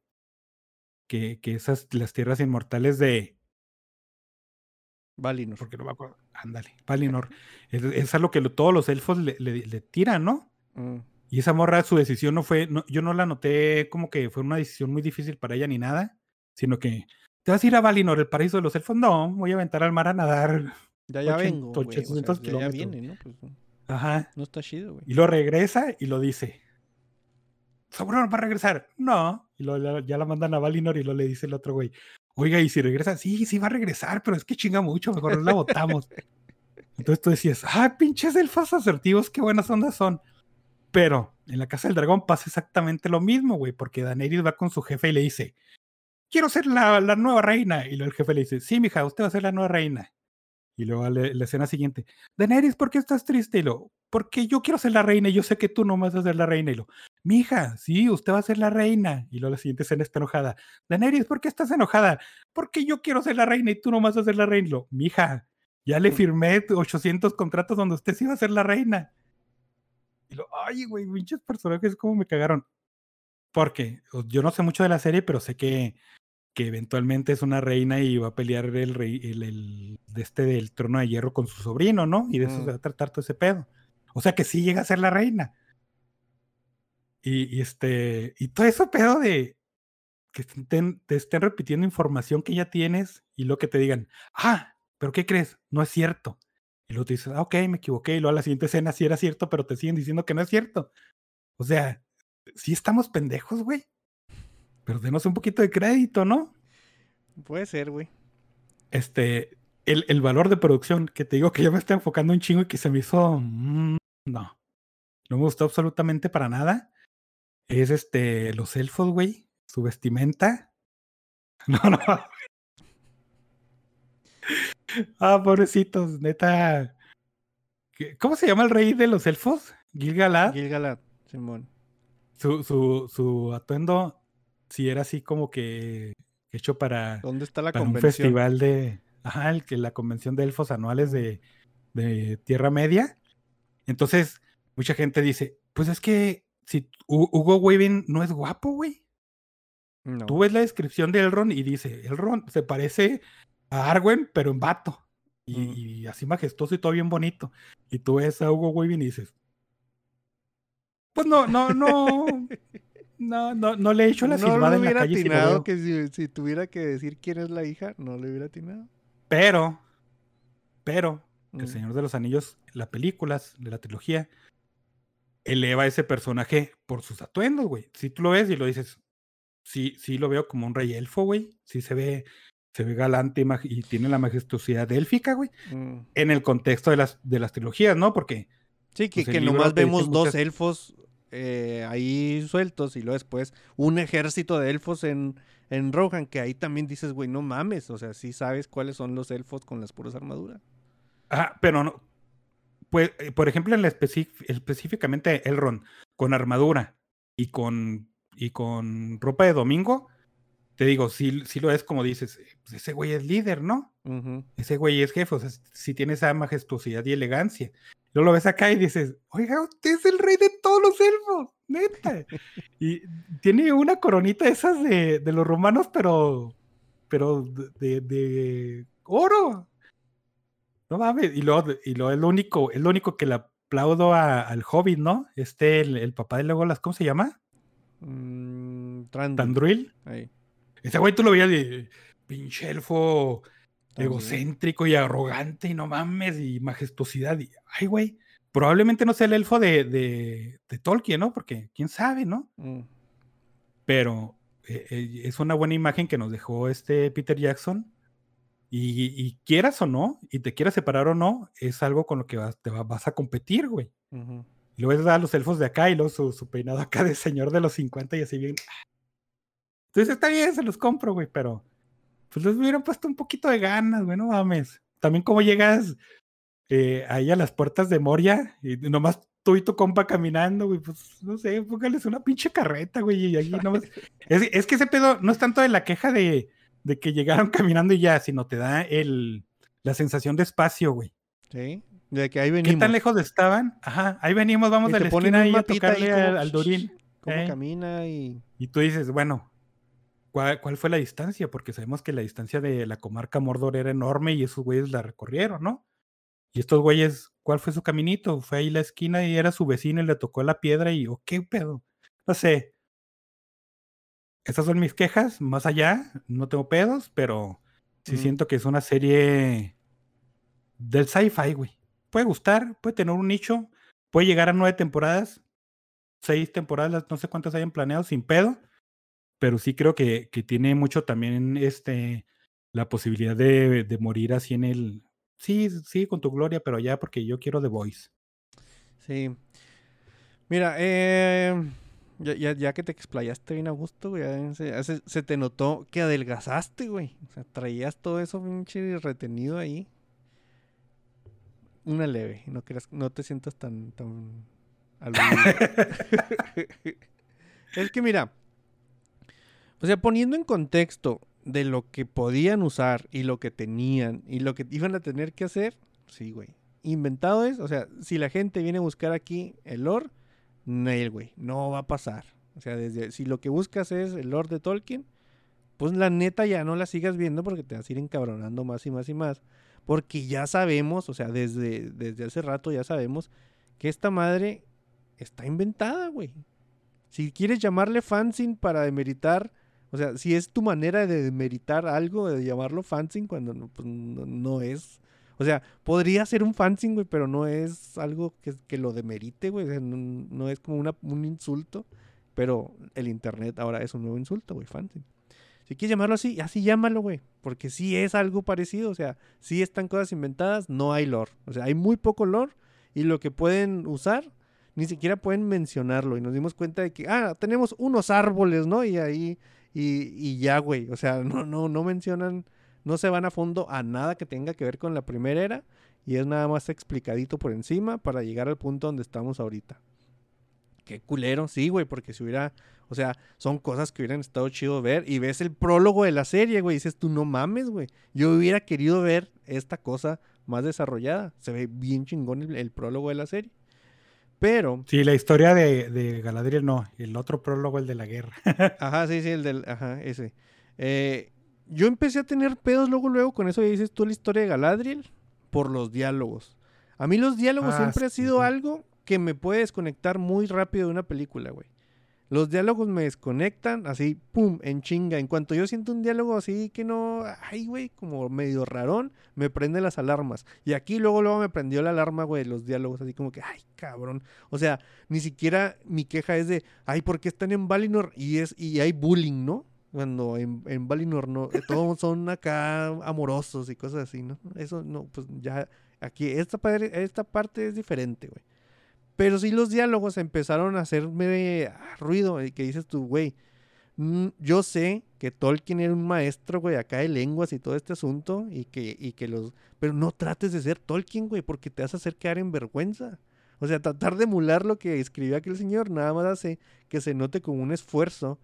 que, que esas, las tierras inmortales de, Valinor. porque no me acuerdo, ándale, Valinor, [laughs] es, es a lo que lo- todos los elfos le, le- le tiran, ¿no? Mm. Y esa morra, su decisión no fue, no- yo no la noté como que fue una decisión muy difícil para ella ni nada, sino que, ¿te vas a ir a Valinor, el paraíso de los elfos? No, voy a aventar al mar a nadar. Ya, ya vengo. güey, o sea, 800 ya- viene, ¿no? Pues, Ajá. no está chido, güey. Y lo regresa y lo dice. Sauron va a regresar. No. Y luego ya- la mandan a Valinor y lo le dice el otro güey. Oiga, y si regresa, sí, sí va a regresar, pero es que chinga mucho, mejor no la votamos. Entonces tú decías, ah, pinches elfos asertivos, qué buenas ondas son. Pero en la casa del dragón pasa exactamente lo mismo, güey, porque Daenerys va con su jefe y le dice, quiero ser la, la nueva reina. Y luego el jefe le dice, sí, mija, usted va a ser la nueva reina. Y luego la escena siguiente, Daenerys, ¿por qué estás triste? Y lo, porque yo quiero ser la reina y yo sé que tú no vas a ser la reina. Y lo, mija, sí, usted va a ser la reina. Y luego la siguiente escena está enojada. Daenerys, ¿por qué estás enojada? Porque yo quiero ser la reina y tú no vas a ser la reina. Lo, mija, ya le firmé 800 contratos donde usted sí va a ser la reina. Y lo, ay, güey, pinches personajes, cómo me cagaron. Porque yo no sé mucho de la serie, pero sé que, que eventualmente es una reina y va a pelear el rey, el, el- de este del trono de hierro con su sobrino, ¿no? Y de eso Mm. se va a tratar todo ese pedo. O sea que sí llega a ser la reina. Y, y este, y todo ese pedo de que estén- te estén repitiendo información que ya tienes y lo que te digan, ah, pero ¿qué crees? No es cierto. Y luego te dices, ah, ok, me equivoqué. Y luego a la siguiente escena sí era cierto, pero te siguen diciendo que no es cierto. O sea, sí estamos pendejos, güey. Pero denos un poquito de crédito, ¿no? Puede ser, güey. Este, el, el valor de producción, que te digo que yo me estoy enfocando un chingo y que se me hizo. mm, no. No me gustó absolutamente para nada. Es este, los elfos, güey. Su vestimenta. [laughs] No, no. Ah, pobrecitos, neta. ¿Qué- ¿Cómo se llama el rey de los elfos? Gilgalad. Gilgalad, Simón. Su, su, su atuendo sí era así como que hecho para, ¿Dónde está la para un convención? festival de. Ajá, el que la convención de elfos anuales de, de Tierra Media. Entonces, mucha gente dice: Pues es que si Hu- Hugo Weaving no es guapo, güey. No. Tú ves la descripción de Elrond y dice: Elrond se parece a Arwen, pero en vato. Y, Mm. y así majestuoso y todo bien bonito. Y tú ves a Hugo Weaving y dices: Pues no, no, no. [laughs] No, no, no le he hecho la no silbada en la hubiera calle si lo atinado que si, si tuviera que decir quién es la hija, no le hubiera atinado. Pero, pero, El Mm. Señor de los Anillos, las películas de la trilogía, eleva a ese personaje por sus atuendos, güey. Si tú lo ves y lo dices, sí, sí lo veo como un rey elfo, güey. Sí se ve, se ve galante y tiene la majestuosidad élfica, güey. Mm. En el contexto de las, de las trilogías, ¿no? Porque Sí, que, Pues que nomás vemos dos elfos eh, ahí sueltos y luego después un ejército de elfos en, en Rohan, que ahí también dices, güey, no mames, o sea, sí sabes cuáles son los elfos con las puras armaduras. Ah, pero no. Pues, eh, por ejemplo, en la específicamente Elrond, con armadura y con, y con ropa de domingo, te digo, sí, sí lo es como dices, eh, pues ese güey es líder, ¿no? Ese güey es jefe, o sea, sí tiene esa majestuosidad y elegancia. Luego lo ves acá y dices, oiga, usted es el rey de todos los elfos, neta. [laughs] y tiene una coronita de esas de, de los romanos, pero, pero de, de- de oro. No mames, y luego, y luego el único, el único que le aplaudo a- al hobbit, ¿no? Este, el, el papá de Legolas, ¿cómo se llama? Mm, Tandruil. Ese güey tú lo veías de pinche elfo también. egocéntrico y arrogante y no mames y majestuosidad. Y, ay, güey, probablemente no sea el elfo de, de, de Tolkien, ¿no? Porque quién sabe, ¿no? Mm. Pero eh, eh, es una buena imagen que nos dejó este Peter Jackson. Y, y quieras o no, y te quieras separar o no, es algo con lo que vas, te va- vas a competir, güey. Ujú. Y luego ves a los elfos de acá y luego su, su peinado acá de señor de los 50 y así bien. Entonces está bien, se los compro, güey, pero pues les hubieran puesto un poquito de ganas, güey, no mames. También como llegas eh, ahí a las puertas de Moria y nomás tú y tu compa caminando, güey, pues no sé, póngales una pinche carreta, güey, y ahí nomás. [laughs] Es, es que ese pedo no es tanto de la queja de, de que llegaron [laughs] caminando y ya, sino te da el, la sensación de espacio, güey. Sí, de que ahí ¿Qué venimos. tan lejos estaban? Ajá, ahí venimos, vamos Y de la ponen esquina ahí a mapita ahí tocarle como al, al Durín. Cómo ¿eh? camina y... Y tú dices, bueno, ¿cuál, cuál fue la distancia? Porque sabemos que la distancia de la comarca Mordor era enorme y esos güeyes la recorrieron, ¿no? Y estos güeyes, ¿cuál fue su caminito? Fue ahí la esquina y era su vecino y le tocó la piedra y, ¿o qué pedo? No sé. Esas son mis quejas. Más allá, no tengo pedos, pero sí siento que es una serie del sci-fi, güey. Puede gustar, puede tener un nicho, puede llegar a nueve temporadas, seis temporadas, no sé cuántas hayan planeado, sin pedo. Pero sí creo que, que tiene mucho también este la posibilidad de, de morir así en el. Sí, sí, con tu gloria, pero ya porque yo quiero The Voice. Sí. Mira, eh, ya, ya, ya que te explayaste bien a gusto, güey, se, se- te notó que adelgazaste, güey. O sea, traías todo eso pinche retenido ahí. Una leve, no creas, no te sientas tan, tan [laughs] es que mira, o sea, poniendo en contexto de lo que podían usar y lo que tenían y lo que iban a tener que hacer, sí, güey. Inventado es, o sea, si la gente viene a buscar aquí el lore, nail, güey, no va a pasar. O sea, desde, si lo que buscas es el lore de Tolkien, pues la neta ya no la sigas viendo porque te vas a ir encabronando más y más y más. Porque ya sabemos, o sea, desde, desde hace rato ya sabemos que esta madre está inventada, güey. Si quieres llamarle fanzine para demeritar, o sea, si es tu manera de demeritar algo, de llamarlo fanzine cuando no, pues, es. O sea, podría ser un fanzine, güey, pero no es algo que, que lo demerite, güey. no es como una- un insulto, pero el internet ahora es un nuevo insulto, güey, fanzine. Si quieres llamarlo así, así llámalo, güey. Porque sí es algo parecido. O sea, sí están cosas inventadas, no hay lore. O sea, hay muy poco lore. Y lo que pueden usar, ni siquiera pueden mencionarlo. Y nos dimos cuenta de que, ah, tenemos unos árboles, ¿no? Y ahí, y, y ya, güey. O sea, [laughs] no, no, no mencionan, no se van a fondo a nada que tenga que ver con la primera era. Y es nada más explicadito por encima para llegar al punto donde estamos ahorita. Qué culero, sí, güey, porque si hubiera, o sea, son cosas que hubieran estado chido ver. Y ves el prólogo de la serie, güey, y dices tú, no mames, güey. Yo hubiera querido ver esta cosa más desarrollada. Se ve bien chingón el, el prólogo de la serie. Pero, Sí, la historia de, de Galadriel no, el otro prólogo, el de la guerra. ajá, sí, sí, el del, ajá, ese. Eh, yo empecé a tener pedos luego, luego con eso y dices tú la historia de Galadriel por los diálogos. A mí los diálogos Ah, siempre ha sido algo que me puede desconectar muy rápido de una película, güey. Los diálogos me desconectan así, pum, en chinga. En cuanto yo siento un diálogo así que no, ay, güey, como medio rarón, me prende las alarmas. Y aquí luego, luego me prendió la alarma, güey, de los diálogos, así como que, ay, cabrón. O sea, ni siquiera mi queja es de, ay, ¿por qué están en Valinor? Y, es, y hay bullying, ¿no? Cuando en, en Valinor no, eh, todos son acá amorosos y cosas así, ¿no? Eso no, pues ya, aquí, esta, esta parte es diferente, güey. Pero sí los diálogos empezaron a hacerme ah, ruido y que dices tú, güey, mm, yo sé que Tolkien era un maestro, güey, acá de lenguas y todo este asunto y que, y que los... Pero no trates de ser Tolkien, güey, porque te vas a hacer quedar en vergüenza. O sea, tratar de emular lo que escribió aquel señor nada más hace que se note como un esfuerzo,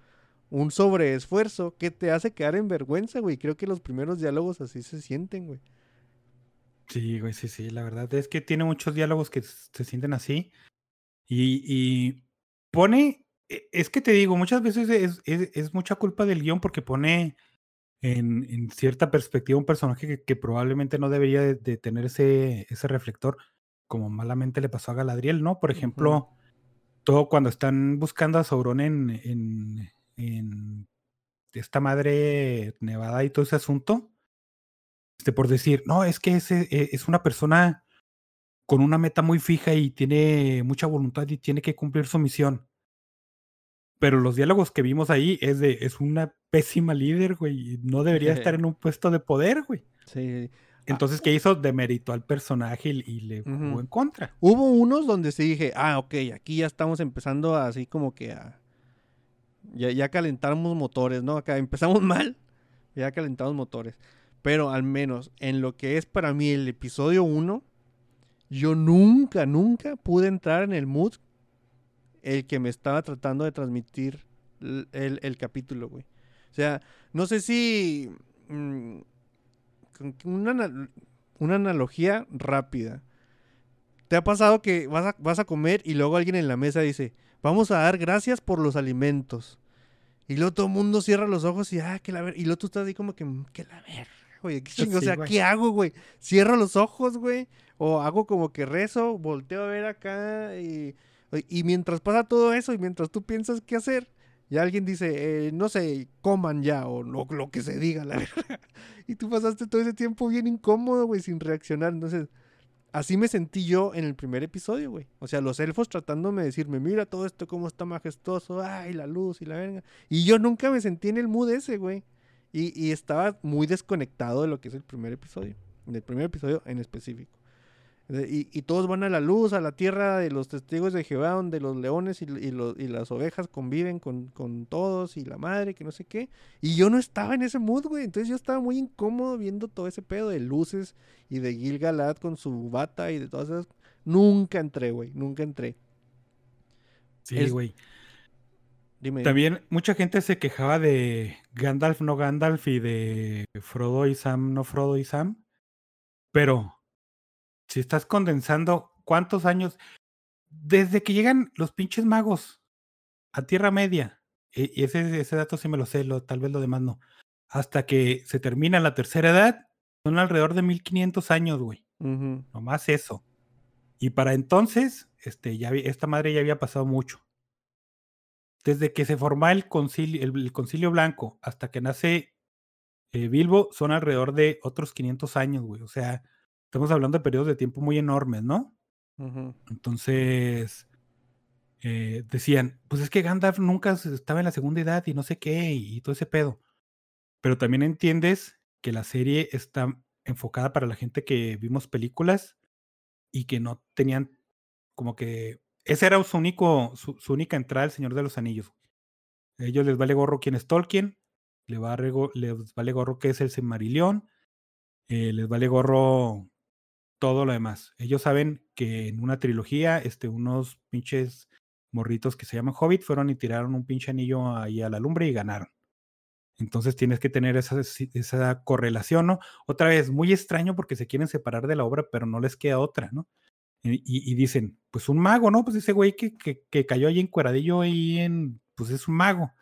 un sobreesfuerzo que te hace quedar en vergüenza, güey. Creo que los primeros diálogos así se sienten, güey. Sí, güey, sí, sí. La verdad es que tiene muchos diálogos que se sienten así. Y, y pone, e- es que te digo, muchas veces es, es- es mucha culpa del guion porque pone en, en cierta perspectiva un personaje que, que probablemente no debería de, de tener ese, ese reflector, como malamente le pasó a Galadriel, ¿no? Por ejemplo, todo cuando están buscando a Sauron en, en, en esta madre nevada y todo ese asunto, este, por decir, no, es que ese, e- es una persona con una meta muy fija y tiene mucha voluntad y tiene que cumplir su misión. Pero los diálogos que vimos ahí es de, es una pésima líder, güey, no debería estar [laughs] en un puesto de poder, güey. Sí. Entonces, ¿qué hizo? Demeritó al personaje y, y le jugó en contra. Hubo unos donde sí dije, ah, ok, aquí ya estamos empezando así como que a... Ya, ya calentamos motores, ¿no? Acá empezamos [laughs] mal, ya calentamos motores. Pero al menos en lo que es para mí el episodio 1, yo nunca, nunca pude entrar en el mood el que me estaba tratando de transmitir el, el capítulo, güey. O sea, no sé si... mm, una, una analogía rápida. ¿Te ha pasado que vas vas a comer y luego alguien en la mesa dice, vamos a dar gracias por los alimentos? Y luego todo el mundo cierra los ojos y, ah, que la ver. Y luego tú estás ahí como que, "Mm, que la ver. Oye, qué chingo, o sea, güey. ¿qué hago, güey? Cierro los ojos, güey. O hago como que rezo, volteo a ver acá y, y mientras pasa todo eso y mientras tú piensas qué hacer, ya alguien dice, eh, no sé, coman ya o lo, lo que se diga, la [laughs] verdad. Y tú pasaste todo ese tiempo bien incómodo, güey, sin reaccionar. Entonces, así me sentí yo en el primer episodio, güey. O sea, los elfos tratándome de decirme, mira todo esto cómo está majestuoso, ay, la luz y la verga. Y yo nunca me sentí en el mood ese, güey. Y, y estaba muy desconectado de lo que es el primer episodio. Del primer episodio en específico. Y, y todos van a la luz, a la tierra de los testigos de Jehová, donde los leones y, y los- y las ovejas conviven con, con todos y la madre, que no sé qué. Y yo no estaba en ese mood, güey. Entonces yo estaba muy incómodo viendo todo ese pedo de luces y de Gil Galad con su bata y de todas esas. Nunca entré, güey. Nunca entré. Sí, Es- güey. Dime. También mucha gente se quejaba de Gandalf no Gandalf y de Frodo y Sam no Frodo y Sam. Pero si estás condensando cuántos años desde que llegan los pinches magos a Tierra Media, e- y ese, ese dato sí me lo sé, lo, tal vez lo demás no, hasta que se termina la tercera edad, son alrededor de 1500 años, güey. Ujú. Nomás eso. Y para entonces, este, ya, esta madre ya había pasado mucho. Desde que se forma el concilio, el, el concilio blanco hasta que nace eh, Bilbo, son alrededor de otros 500 años, güey. O sea, estamos hablando de periodos de tiempo muy enormes, ¿no? Entonces, eh, decían, pues es que Gandalf nunca estaba en la segunda edad y no sé qué, y, todo ese pedo. Pero también entiendes que la serie está enfocada para la gente que vimos películas y que no tenían como que... Esa era su, único, su, su única entrada al Señor de los Anillos. A ellos les vale gorro quién es Tolkien, les vale, go- les vale gorro qué es el Silmarillion, eh, les vale gorro todo lo demás. Ellos saben que en una trilogía, este, unos pinches morritos que se llaman Hobbit fueron y tiraron un pinche anillo ahí a la lumbre y ganaron. Entonces tienes que tener esa, esa correlación, ¿no? Otra vez, muy extraño porque se quieren separar de la obra, pero no les queda otra, ¿no? Y, dicen, pues un mago, ¿no? Pues ese güey que, que, cayó ahí encueradillo ahí en, pues es un mago.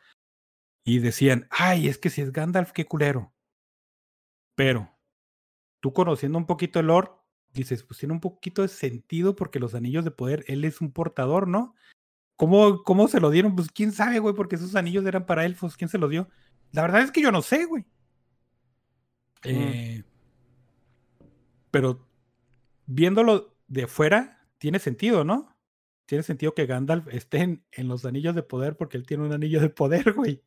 Y decían, ay, es que si es Gandalf, qué culero. Pero tú conociendo un poquito el lore, dices, pues tiene un poquito de sentido porque los anillos de poder, él es un portador, ¿no? ¿Cómo, cómo se lo dieron? Pues quién sabe, güey, porque esos anillos eran para elfos. ¿Quién se los dio? La verdad es que yo no sé, güey. Eh, pero viéndolo de fuera, tiene sentido, ¿no? Tiene sentido que Gandalf esté en, en los anillos de poder porque él tiene un anillo de poder, güey.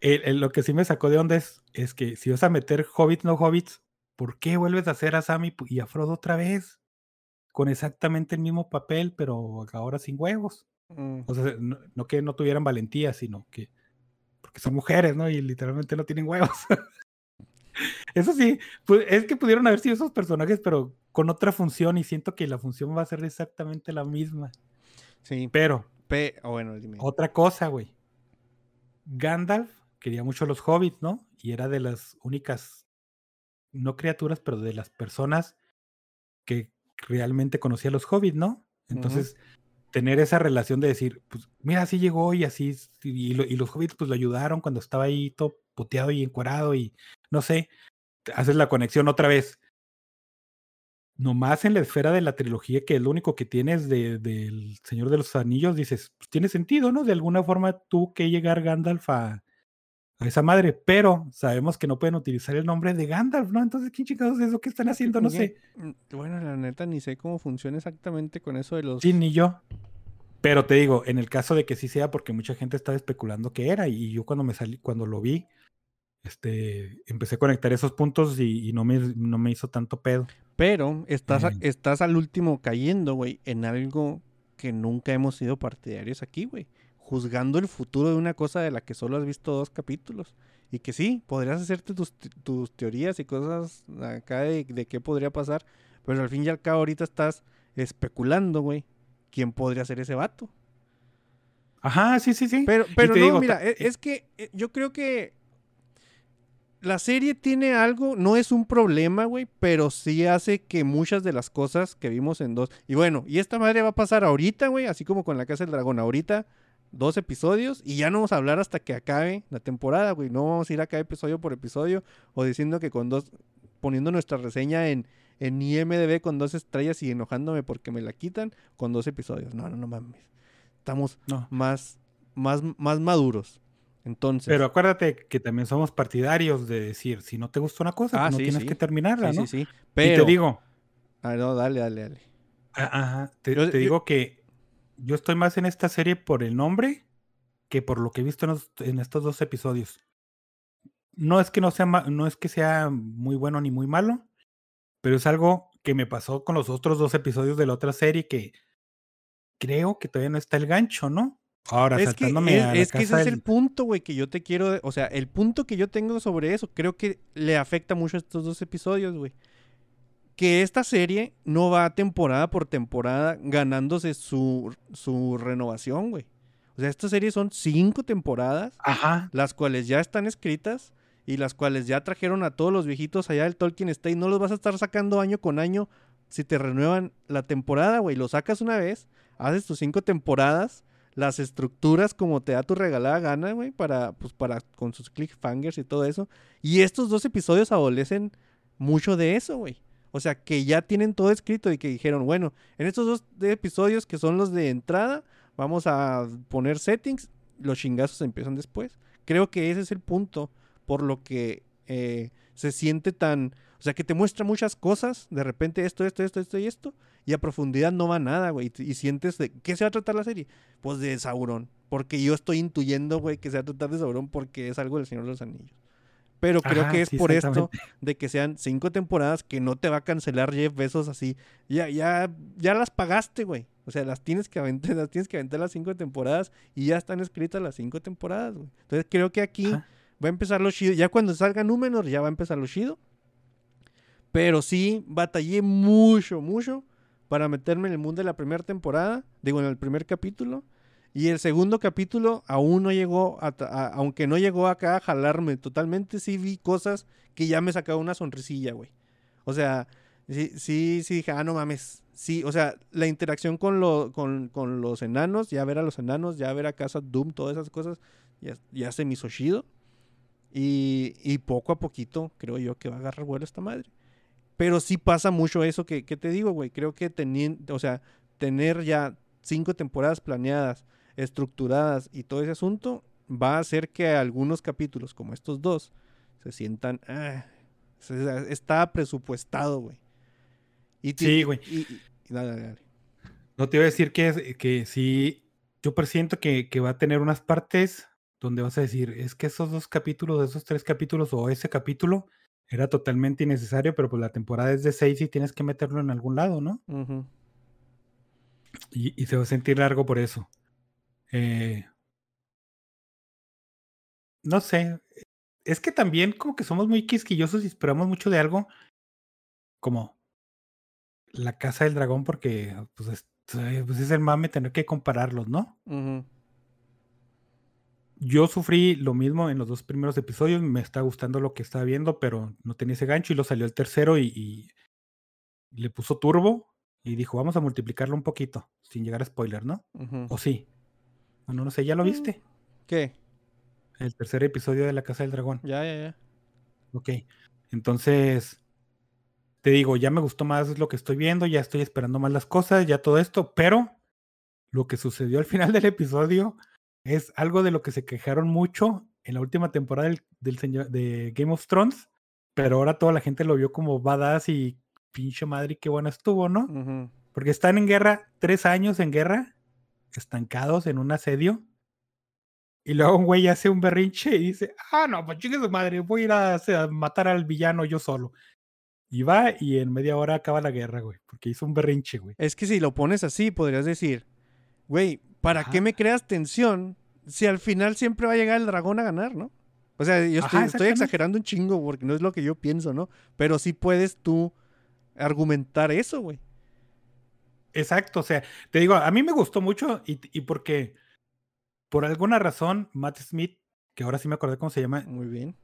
El- el- lo que sí me sacó de onda es, es que si vas a meter hobbits, no hobbits, ¿por qué vuelves a hacer a Sam y, a Frodo otra vez? Con exactamente el mismo papel, pero ahora sin huevos. Mm. O sea, no, no que no tuvieran valentía, sino que porque son mujeres, ¿no? Y literalmente no tienen huevos. [laughs] Eso sí, es que pudieron haber sido esos personajes, pero con otra función, y siento que la función va a ser exactamente la misma. Sí. Pero, Pe oh, bueno, dime. otra cosa, güey. Gandalf quería mucho a los hobbits, ¿no? Y era de las únicas, no criaturas, pero de las personas que realmente conocía a los hobbits, ¿no? Entonces, tener esa relación de decir, pues, mira, así llegó y así, y, lo- y los hobbits pues lo ayudaron cuando estaba ahí todo puteado y encuerado y no sé, haces la conexión otra vez. Nomás en la esfera de la trilogía, que es lo único que tienes de- del Señor de los Anillos, dices, pues tiene sentido, ¿no? De alguna forma tuvo que llegar Gandalf a, a esa madre, pero sabemos que no pueden utilizar el nombre de Gandalf, ¿no? Entonces, ¿qué chingados es eso que están haciendo? No sé. Mm, Bueno, la neta ni sé cómo funciona exactamente con eso de los. Sí, ni yo. Pero te digo, en el caso de que sí sea, porque mucha gente estaba especulando que era, y yo cuando me salí, cuando lo vi, este, empecé a conectar esos puntos y, y no, me, no me hizo tanto pedo. Pero estás, Eh. estás al último cayendo, güey, en algo que nunca hemos sido partidarios aquí, güey. Juzgando el futuro de una cosa de la que solo has visto dos capítulos. Y que sí, podrías hacerte tus, tus teorías y cosas acá de, de qué podría pasar. Pero al fin y al cabo ahorita estás especulando, güey. ¿Quién podría ser ese vato? Ajá, sí, sí, sí. Pero, pero no, digo, mira, ta- e- es, que eh, yo creo que la serie tiene algo, no es un problema, güey, pero sí hace que muchas de las cosas que vimos en dos. Y bueno, y esta madre va a pasar ahorita, güey, así como con la Casa del Dragón, ahorita dos episodios y ya no vamos a hablar hasta que acabe la temporada, güey. No vamos a ir acá episodio por episodio o diciendo que con dos, poniendo nuestra reseña en, en IMDB con dos estrellas y enojándome porque me la quitan con dos episodios. No, no, no mames. Estamos No. más, más, más maduros. Entonces, Pero acuérdate que también somos partidarios de decir, si no te gusta una cosa, Ah, no sí, tienes sí. que terminarla, sí, ¿no? sí, sí. Y Pero, te digo, Ah, no, dale, dale, dale. a- ajá, te, Yo- te yo- digo que yo estoy más en esta serie por el nombre que por lo que he visto en, los- en estos dos episodios. No es que no sea no es que sea muy bueno ni muy malo, pero es algo que me pasó con los otros dos episodios de la otra serie que creo que todavía no está el gancho, ¿no? Ahora, Es que, saltándome es, a la es que ese es el punto, güey, que yo te quiero. O sea, el punto que yo tengo sobre eso, creo que le afecta mucho a estos dos episodios, güey. Que esta serie no va temporada por temporada ganándose su, su renovación, güey. O sea, esta serie son cinco temporadas, Ajá, las cuales ya están escritas y las cuales ya trajeron a todos los viejitos allá del Tolkien State. No los vas a estar sacando año con año si te renuevan la temporada, güey. Lo sacas una vez, haces tus cinco temporadas, las estructuras como te da tu regalada gana, güey, para, pues, para, con sus cliffhangers y todo eso. Y estos dos episodios adolecen mucho de eso, güey. O sea, que ya tienen todo escrito y que dijeron, bueno, en estos dos episodios que son los de entrada, vamos a poner settings, los chingazos empiezan después. Creo que ese es el punto por lo que eh, se siente tan, o sea, que te muestra muchas cosas, de repente esto, esto, esto, esto y esto, y a profundidad no va nada, güey, y, y sientes de, ¿qué se va a tratar la serie? Pues de Sauron, porque yo estoy intuyendo, güey, que se va a tratar de Sauron porque es algo del Señor de los Anillos. Pero creo Ajá, que es sí, por esto [laughs] de que sean cinco temporadas que no te va a cancelar Jeff Bezos así. Ya, ya, ya las pagaste, güey. O sea, las tienes que aventar, [laughs] las tienes que aventar las cinco temporadas y ya están escritas las cinco temporadas, güey. Entonces creo que aquí Ajá. va a empezar lo chido. Ya cuando salga Númenor ya va a empezar lo chido. Pero sí, batallé mucho, mucho para meterme en el mundo de la primera temporada. Digo, en el primer capítulo. Y el segundo capítulo aún no llegó, aunque no llegó acá a jalarme totalmente, sí vi cosas que ya me sacaba una sonrisilla, güey. O sea, sí, sí, sí dije, ah, no mames. Sí, o sea, la interacción con, lo, con, con los enanos, ya ver a los enanos, ya ver a Casa Doom, todas esas cosas, ya, ya se me hizo chido. Y, y poco a poquito creo yo que va a agarrar vuelo esta madre. Pero sí pasa mucho eso que, que te digo, güey. Creo que teniendo, o sea, tener ya cinco temporadas planeadas, estructuradas y todo ese asunto va a hacer que algunos capítulos, como estos dos, se sientan. ah, se- está presupuestado, güey. Y Sí, güey. Y, y- y dale, dale, dale. No te iba a decir que, que sí, yo presiento que, que va a tener unas partes donde vas a decir, es que esos dos capítulos, esos tres capítulos o ese capítulo era totalmente innecesario, pero pues la temporada es de seis y tienes que meterlo en algún lado, ¿no? Y, y se va a sentir largo por eso. Eh, no sé. Es que también como que somos muy quisquillosos y esperamos mucho de algo como la casa del dragón porque pues es, pues es el mame tener que compararlos, ¿no? Yo sufrí lo mismo en los dos primeros episodios, me está gustando lo que estaba viendo, pero no tenía ese gancho y lo salió el tercero y, y le puso turbo y dijo, vamos a multiplicarlo un poquito, sin llegar a spoiler, ¿no? ¿O sí? Bueno, no sé, ¿ya lo Mm. viste? ¿Qué? El tercer episodio de La Casa del Dragón. Ya, ya, ya. Ok. Entonces, te digo, ya me gustó más lo que estoy viendo, ya estoy esperando más las cosas, ya todo esto, pero lo que sucedió al [laughs] final del episodio es algo de lo que se quejaron mucho en la última temporada del, del señor, de Game of Thrones, pero ahora toda la gente lo vio como badass y pinche madre, qué bueno estuvo, ¿no? Porque están en guerra, tres años en guerra, estancados en un asedio. Y luego un güey hace un berrinche y dice, ah, no, pues chingue su madre, voy a ir a, matar al villano yo solo. Y va y en media hora acaba la guerra, güey, porque hizo un berrinche, güey. Es que si lo pones así, podrías decir, güey, ¿para qué me creas tensión si al final siempre va a llegar el dragón a ganar, ¿no? O sea, yo Ajá, estoy, estoy exagerando un chingo porque no es lo que yo pienso, ¿no? Pero sí puedes tú argumentar eso, güey. Exacto, o sea, te digo, a mí me gustó mucho y, y porque por alguna razón Matt Smith, que ahora sí me acordé cómo se llama, Muy bien.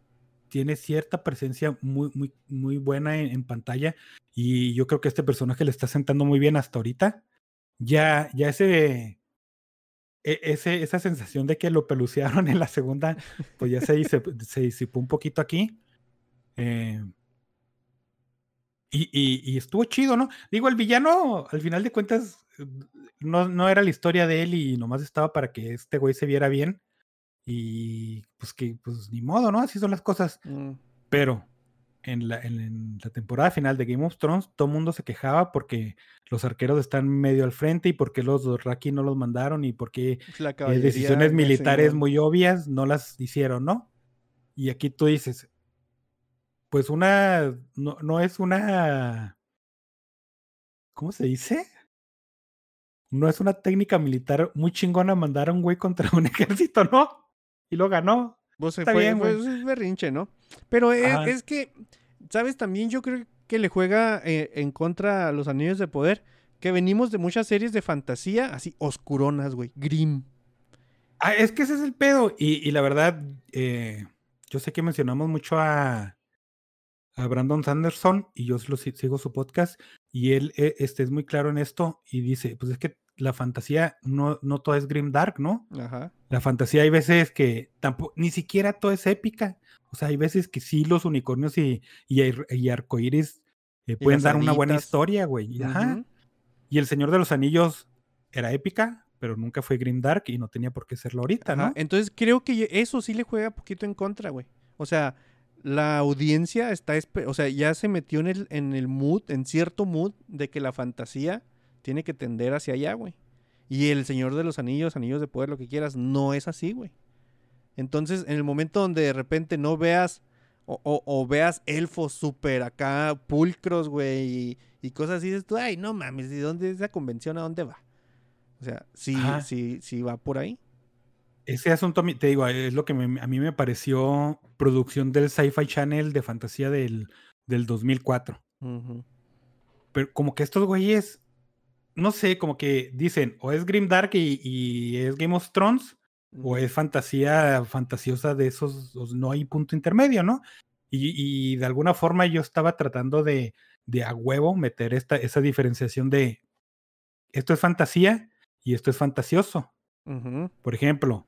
tiene cierta presencia muy, muy, muy buena en, en pantalla y yo creo que este personaje le está sentando muy bien hasta ahorita. Ya, ya ese, e- ese, esa sensación de que lo pelucearon en la segunda, pues ya se, se disipó un poquito aquí. Eh, y, y- y estuvo chido, ¿no? Digo, el villano, al final de cuentas, eh, no, no era la historia de él y nomás estaba para que este güey se viera bien. Y pues que, pues ni modo, ¿no? Así son las cosas. Mm, Pero en la, en, en la temporada final de Game of Thrones, todo el mundo se quejaba porque los arqueros están medio al frente y porque los Dothraki no los mandaron y porque pues eh, decisiones militares muy obvias no las hicieron, ¿no? Y aquí tú dices, pues una, no, no es una, ¿cómo se dice? No es una técnica militar muy chingona mandar a un güey contra [laughs] un ejército, ¿no? Y lo ganó. Pues se Está fue, bien, fue- güey. es berrinche, ¿no? Pero es, Ajá. es que, ¿sabes? También yo creo que le juega eh, en contra a los anillos de poder, que venimos de muchas series de fantasía, así oscuronas, güey, grim. Ah, es que ese es el pedo. Y, y la verdad, eh, yo sé que mencionamos mucho a, a Brandon Sanderson y yo lo si- sigo su podcast y él eh, este, es muy claro en esto y dice, pues es que la fantasía no, no todo es grim dark, ¿no? Ajá. La fantasía hay veces que tampoco, ni siquiera todo es épica. O sea, hay veces que sí los unicornios y, y, y arcoíris eh, pueden dar una buena historia, güey. y Ajá. Y El Señor de los Anillos era épica, pero nunca fue grim dark y no tenía por qué serlo ahorita, Ajá, ¿no? Entonces creo que eso sí le juega poquito en contra, güey. O sea, la audiencia está, o sea, ya se metió en el, en el mood, en cierto mood, de que la fantasía tiene que tender hacia allá, güey. Y el Señor de los Anillos, Anillos de Poder, lo que quieras, no es así, güey. Entonces, en el momento donde de repente no veas o, o- o veas elfos súper acá pulcros, güey, y, y cosas así, dices tú, ay, no mames, ¿de dónde es esa convención? ¿A dónde va? O sea, sí, sí, sí va por ahí. Ese asunto, te digo, es lo que me- a mí me pareció producción del Sci-Fi Channel de fantasía del, del 2004. Ujú. Pero como que estos güeyes, no sé, como que dicen, o es Grimdark y, y es Game of Thrones, o es fantasía fantasiosa de esos, no hay punto intermedio, ¿no? Y, y de alguna forma yo estaba tratando de, de a huevo meter esta, esa diferenciación de esto es fantasía y esto es fantasioso. Por ejemplo,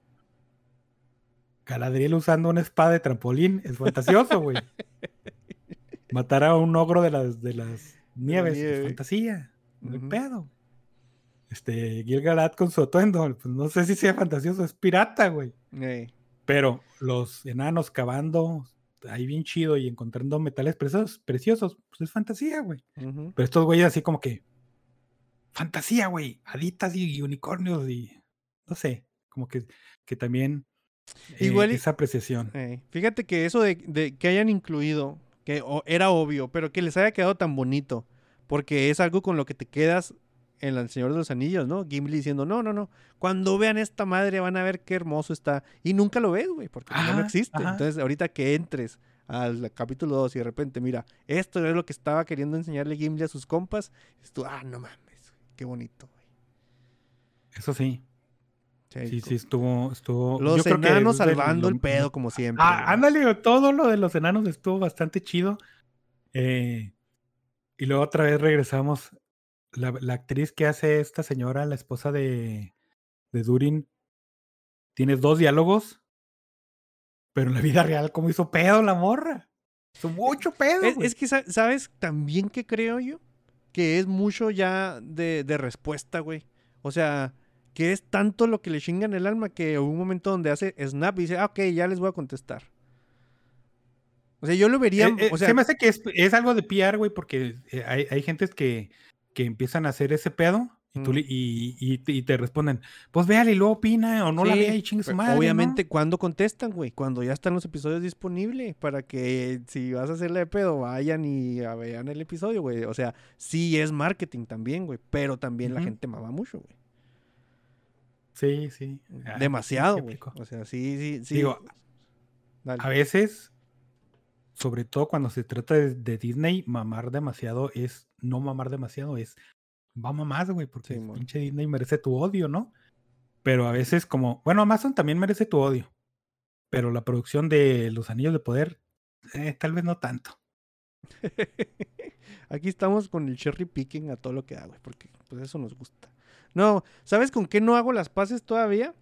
Galadriel usando una espada de trampolín es fantasioso, güey. [laughs] Matar a un ogro de las, de las nieves nieve. es fantasía. No hay Ujú. pedo. Este, Gil-galad con su atuendo, pues no sé si sea fantasioso, es pirata, güey. Ey. Pero los enanos cavando ahí bien chido y encontrando metales preciosos, preciosos pues es fantasía, güey. Pero estos güeyes así como que fantasía, güey, haditas y, y unicornios y no sé, como que, que también eh, Igual y- esa apreciación. Ey, Fíjate que eso de, de que hayan incluido, que o- era obvio, pero que les haya quedado tan bonito, porque es algo con lo que te quedas en El Señor de los Anillos, ¿no? Gimli diciendo, no, no, no, cuando vean esta madre van a ver qué hermoso está. Y nunca lo ves, güey, porque no, no Ajá, existe. ajá. Entonces, ahorita que entres al capítulo 2 y de repente, mira, esto es lo que estaba queriendo enseñarle Gimli a sus compas, dices tú, ah, no mames, qué bonito, güey. Eso sí, Sí, sí, estuvo, estuvo. Los yo creo que enanos salvando el pedo, como siempre. Ah, ándale, todo lo de los enanos estuvo bastante chido. Eh, y luego otra vez regresamos. La, la actriz que hace esta señora, la esposa de, de Durin, tiene dos diálogos, pero en la vida real, ¿cómo hizo pedo la morra? Hizo mucho pedo. Es, es que, sa- ¿sabes también que creo yo? Que es mucho ya de, de respuesta, güey. O sea, que es tanto lo que le chingan el alma que hubo un momento donde hace snap y dice, ah, ok, ya les voy a contestar. O sea, yo lo vería, Eh, eh, o sea, se me hace que es, es algo de PR, güey, porque eh, hay, hay gentes que, que empiezan a hacer ese pedo y, tú Mm. y, y te- y te responden, pues véale y luego opina o no la sí, vea y chingue su madre. ¿no?". Obviamente, ¿cuándo contestan, güey? Cuando ya están los episodios disponibles para que si vas a hacerle de pedo, vayan y vean el episodio, güey. O sea, sí es marketing también, güey, pero también la gente mama mucho, güey. Sí, sí. Ah, sí, Demasiado, güey. O sea, sí, sí, sí. Digo, Dale. A veces, sobre todo cuando se trata de, de Disney, mamar demasiado es, no mamar demasiado, es, vamos más, güey, porque Simón. pinche Disney merece tu odio, ¿no? Pero a veces como, bueno, Amazon también merece tu odio, pero la producción de Los Anillos de Poder, eh, tal vez no tanto. [laughs] Aquí estamos con el cherry picking a todo lo que da, güey, porque pues eso nos gusta. No, ¿sabes con qué no hago las paces todavía?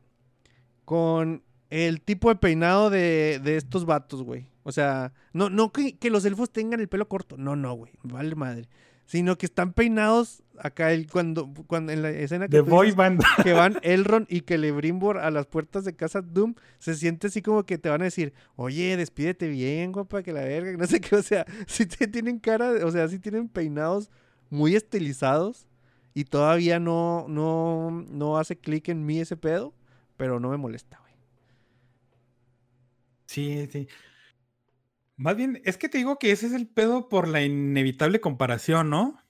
Con el tipo de peinado de, de estos vatos, güey. O sea, no, no que, que los elfos tengan el pelo corto, no, no, güey, vale madre. Sino que están peinados acá el, cuando, cuando en la escena que Boy dices Band. [laughs] que van [laughs] Elrond y Celebrimbor a las puertas de casa Doom, se siente así como que te van a decir, oye, despídete bien, guapa, que la verga, [laughs] no sé qué, o sea, sí te tienen cara, o sea, sí tienen peinados muy estilizados y todavía no, no, no hace clic en mí ese pedo, pero no me molesta, güey. Sí, sí. Más bien, es que te digo que ese es el pedo por la inevitable comparación, ¿no?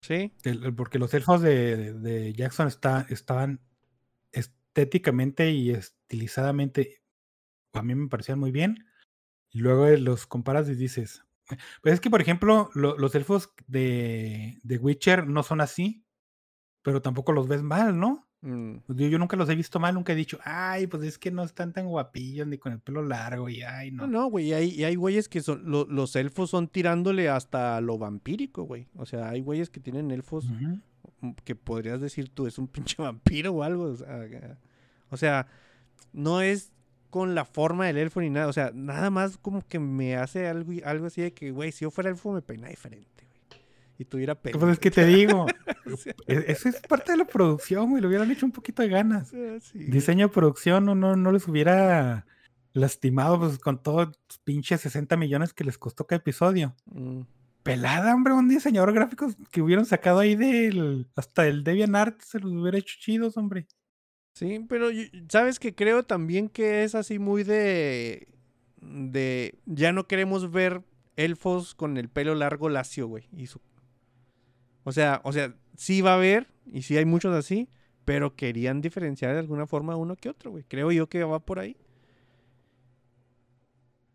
Sí, El- el- porque los elfos de, de- de Jackson está, estaban estéticamente y estilizadamente, a mí me parecían muy bien. Y luego los comparas y dices, "Eh, pues es que, por ejemplo, lo- los elfos de, de Witcher no son así, pero tampoco los ves mal, ¿no? mm, Pues Yo, yo nunca los he visto mal, nunca he dicho, ay, pues es que no están tan guapillos ni con el pelo largo y ay, no, no. no, güey, y hay, y hay güeyes que son, lo- los elfos son tirándole hasta lo vampírico, güey. O sea, hay güeyes que tienen elfos que podrías decir tú, es un pinche [laughs] vampiro o algo. O sea, eh, o sea, no es con la forma del elfo ni nada. O sea, nada más como que me hace algo, algo así de que, güey, si yo fuera elfo me peinara diferente, güey. Y tuviera pelo. Pues es que te digo, [laughs] e- eso es parte de la producción, güey, le hubieran hecho un poquito de ganas. sí. Diseño, producción, no, no, no les hubiera lastimado pues, con todos los pinches 60 millones que les costó cada episodio. Mm. Pelada, hombre, un diseñador gráfico que hubieran sacado ahí del. Hasta el DeviantArt se los hubiera hecho chidos, hombre. Sí, pero sabes que creo también que es así muy de. de. Ya no queremos ver elfos con el pelo largo lacio, güey. y su- O sea, o sea, sí va a haber, y sí hay muchos así, pero querían diferenciar de alguna forma uno que otro, güey. Creo yo que va por ahí.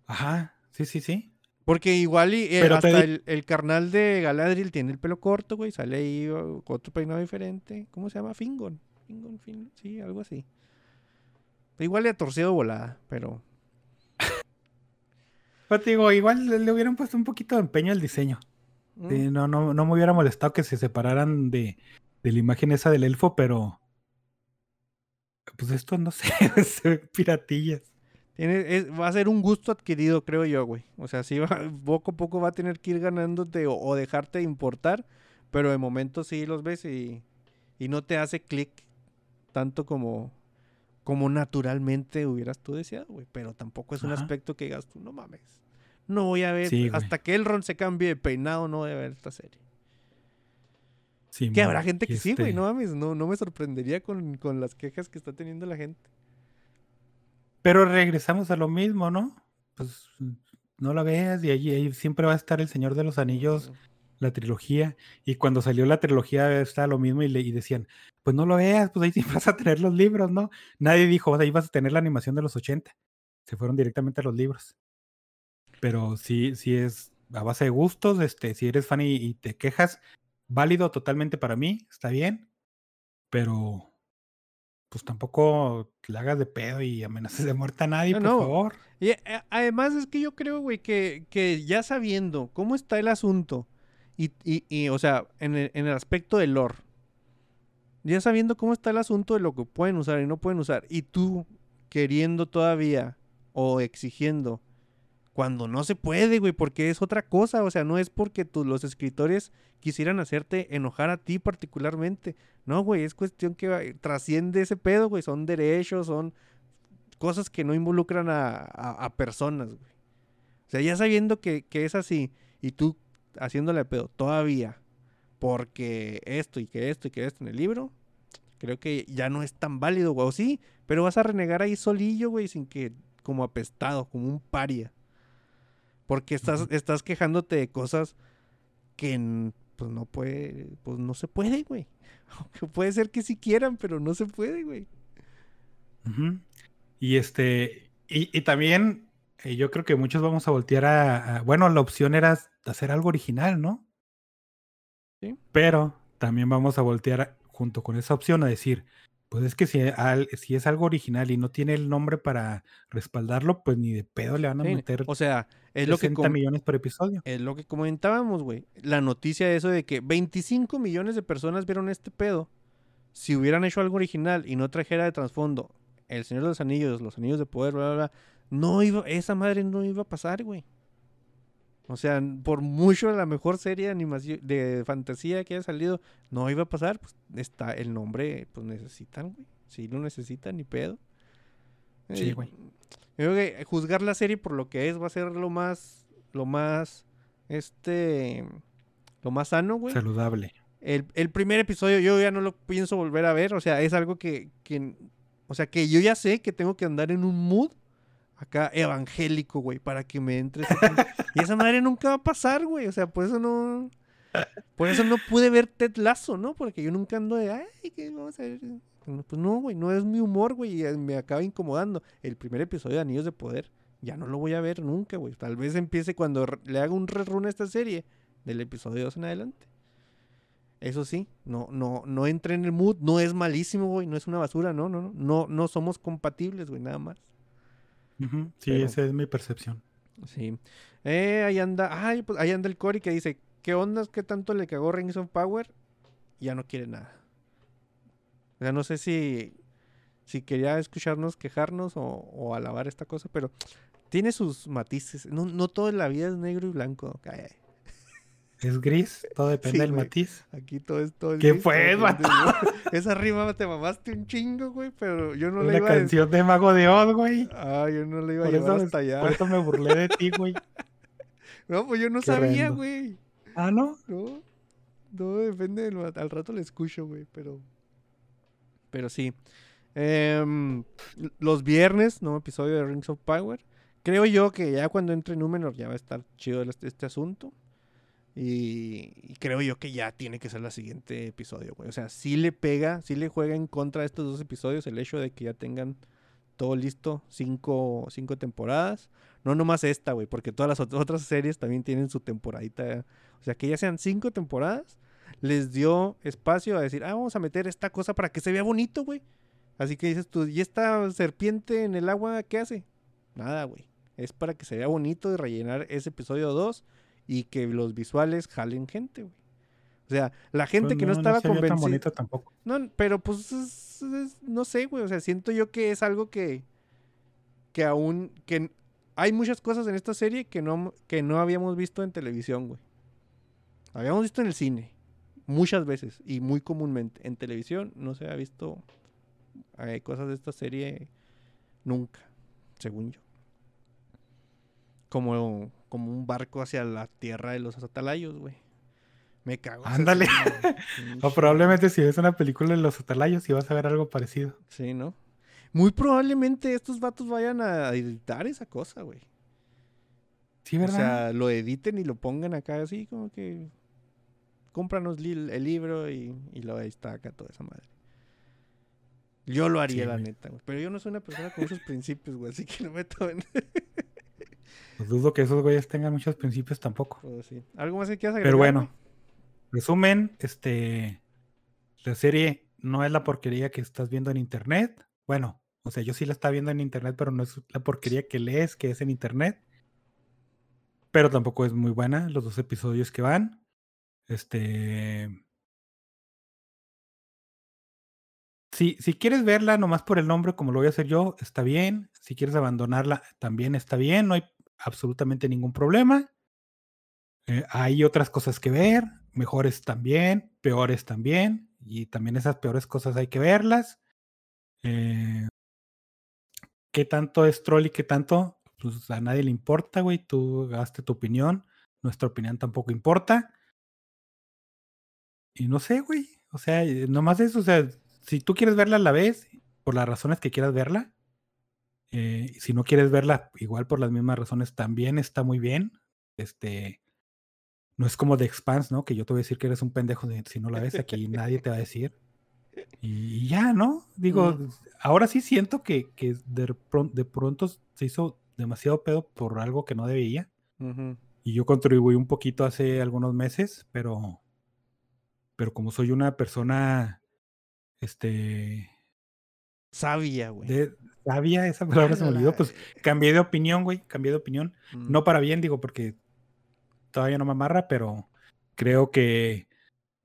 Ajá, sí, sí, sí. Porque igual y, eh, te hasta el, el carnal de Galadriel tiene el pelo corto, güey. Sale ahí con otro peinado diferente. ¿Cómo se llama? Fingon. Fingon, Fin- sí, algo así. Igual le ha torcido volada, pero... [laughs] Pero te digo, igual le hubieran puesto un poquito de empeño al diseño. Mm, Sí, no, no, no me hubiera molestado que se separaran de, de la imagen esa del elfo, pero. Pues esto no sé, [laughs] se ven piratillas. tiene- es- va a ser un gusto adquirido, creo yo, güey. O sea, sí, va, [laughs] poco a poco va a tener que ir ganándote o, o dejarte de importar, pero de momento sí los ves y, y no te hace clic tanto como, como naturalmente hubieras tú deseado, güey. Pero tampoco es un aspecto que digas tú, no mames. No voy a ver, Sí, hasta que Elrond se cambie de peinado, no voy a ver esta serie. Sí, Que habrá gente que sí, güey, este, no mames, no, no me sorprendería con, con las quejas que está teniendo la gente. Pero regresamos a lo mismo, ¿no? Pues no la veas y allí, ahí siempre va a estar El Señor de los Anillos, la trilogía. Y cuando salió la trilogía estaba lo mismo y, le, y decían, pues no lo veas, pues ahí sí [laughs] vas a tener los libros, ¿no? Nadie dijo, ahí vas a tener la animación de los 80. Se fueron directamente a los libros. Pero sí, sí es a base de gustos, este, si eres fan y, y te quejas, válido totalmente para mí, está bien, pero pues tampoco le hagas de pedo y amenaces de muerte a nadie, No, por no. favor. Y eh, además es que yo creo, güey, que, que ya sabiendo cómo está el asunto, y, y, y, o sea, en el, en el aspecto del lore, ya sabiendo cómo está el asunto de lo que pueden usar y no pueden usar, y tú queriendo todavía o exigiendo cuando no se puede, güey, porque es otra cosa, o sea, no es porque tú, los escritores quisieran hacerte enojar a ti particularmente, no, güey, es cuestión que va- trasciende ese pedo, güey, son derechos, son cosas que no involucran a personas, güey. O sea, ya sabiendo que, que es así y tú haciéndole pedo todavía porque esto y que esto y que esto en el libro, creo que ya no es tan válido, güey. O sí, pero vas a renegar ahí solillo, güey, sin que como apestado, como un paria. Porque estás, estás quejándote de cosas que pues no puede, pues no se puede, güey. [laughs] Aunque puede ser que sí quieran, pero no se puede, güey. Y este, y, y también eh, yo creo que muchos vamos a voltear a, a- bueno, la opción era hacer algo original, ¿no? Sí. Pero también vamos a voltear a- junto con esa opción a decir, pues es que si, al- si es algo original y no tiene el nombre para respaldarlo, pues ni de pedo le van a Sí, meter O sea, es lo que 60 com- millones por episodio. Es lo que comentábamos, güey. La noticia de eso de que 25 millones de personas vieron este pedo. Si hubieran hecho algo original y no trajera de trasfondo El Señor de los Anillos, los Anillos de Poder, bla, bla, bla, no iba, esa madre no iba a pasar, güey. O sea, por mucho la mejor serie de animación, de fantasía que haya salido, no iba a pasar. Pues está el nombre, pues necesitan, güey. Sí lo necesitan, ni pedo. Sí, Eh, güey. yo creo que juzgar la serie por lo que es va a ser lo más, lo más, este, lo más sano, güey. Saludable. El, el primer episodio yo ya no lo pienso volver a ver, o sea, es algo que, que, o sea, que yo ya sé que tengo que andar en un mood acá evangélico, güey, para que me entre [laughs] Y esa madre nunca va a pasar, güey, o sea, por eso no, por eso no pude ver Ted Lasso, ¿no? Porque yo nunca ando de, ay, que vamos a ver. Pues no, güey, no es mi humor, güey, y eh, me acaba incomodando. El primer episodio de Anillos de Poder, ya no lo voy a ver nunca, güey. Tal vez empiece cuando le haga un rerun a esta serie, del episodio 2 en adelante. Eso sí, no, no, no entra en el mood, no es malísimo, güey, no es una basura, no, no, no, no, no somos compatibles, güey, nada más. Sí, Pero- esa es mi percepción. Sí. Eh, ahí anda, ay, pues ahí anda el Cory que dice, ¿qué onda? ¿Qué tanto le cagó Rings of Power? Ya no quiere nada. O sea, no sé si, si quería escucharnos quejarnos o, o alabar esta cosa, pero tiene sus matices. No, no todo en la vida es negro y blanco. Ay, ay. Es gris, todo depende Sí, del güey. matiz. Aquí todo es todo. es ¿Qué fue. [laughs] Esa rima te mamaste un chingo, güey, pero yo no la Una iba a decir. canción de Mago de Oz, güey. Ah, yo no la iba a Por llevar eso, hasta allá. por eso me burlé de ti, güey. [laughs] No, pues yo no Qué sabía, güey. Ah, ¿no? No, no depende del mat- Al rato le escucho, güey, pero. Pero sí. Em, los viernes, nuevo episodio de Rings of Power. Creo yo que ya cuando entre Númenor ya va a estar chido este, asunto. Y, creo yo que ya tiene que ser el siguiente episodio, güey. O sea, sí le pega, sí le juega en contra de estos dos episodios el hecho de que ya tengan todo listo, cinco, cinco temporadas. No nomás esta, güey, porque todas las ot- otras series también tienen su temporadita. O sea, que ya sean cinco temporadas, les dio espacio a decir, ah, vamos a meter esta cosa para que se vea bonito, güey. Así que dices tú, ¿y esta serpiente en el agua qué hace? Nada, güey. Es para que se vea bonito y rellenar ese episodio 2 y que los visuales jalen gente, güey. O sea, la gente Pues que no, estaba tan convencida. bonito tampoco. No, pero pues es- es- no sé, güey. O sea, siento yo que es algo que. Que aún. que Hay muchas cosas en esta serie que no, que no habíamos visto en televisión, güey. Habíamos visto en el cine. Muchas veces. Y muy comúnmente. En televisión no se había visto. Hay cosas de esta serie. Nunca. Según yo. Como, como un barco hacia la tierra de los atalayos, güey. Me cago. Ándale. [laughs] O probablemente si ves una película de los atalayos y vas a ver algo parecido. Sí, ¿no? Muy probablemente estos vatos vayan a editar esa cosa, güey. Sí, O ¿verdad? sea, lo editen y lo pongan acá así como que... Cómpranos li- el libro y, y lo ahí está acá toda esa madre. Yo lo haría, Sí, la güey. neta, güey. Pero yo no soy una persona con muchos [laughs] principios, güey. Así que no me tomen. [laughs] Pues dudo que esos güeyes tengan muchos principios tampoco. Sí. ¿Algo más que quieras agregar? Pero bueno, resumen, este, la serie no es la porquería que estás viendo en internet. Bueno, o sea, yo sí la estaba viendo en internet, pero no es la porquería que lees que es en internet. Pero tampoco es muy buena los dos episodios que van. Este. Si, si quieres verla nomás por el nombre, como lo voy a hacer yo, está bien. Si quieres abandonarla, también está bien. No hay absolutamente ningún problema. Eh, hay otras cosas que ver, mejores también, peores también, y también esas peores cosas hay que verlas. Eh, ¿Qué tanto es troll y qué tanto? Pues a nadie le importa, güey. Tú gaste tu opinión. Nuestra opinión tampoco importa. Y no sé, güey. O sea, nomás eso. O sea, si tú quieres verla a la vez, por las razones que quieras verla. Eh, si no quieres verla, igual por las mismas razones, también está muy bien. Este. No es como The Expanse, ¿no? Que yo te voy a decir que eres un pendejo de- si no la ves. Aquí nadie te va a decir. Y, ya, ¿no? Digo, Mm. ahora sí siento que, que de, de pronto se hizo demasiado pedo por algo que no debía. Y yo contribuí un poquito hace algunos meses, pero. Pero como soy una persona. Este. Sabia, güey. De, sabia, esa palabra se me olvidó. Pues cambié de opinión, güey. Cambié de opinión. Mm. No para bien, digo, porque todavía no me amarra, pero creo que,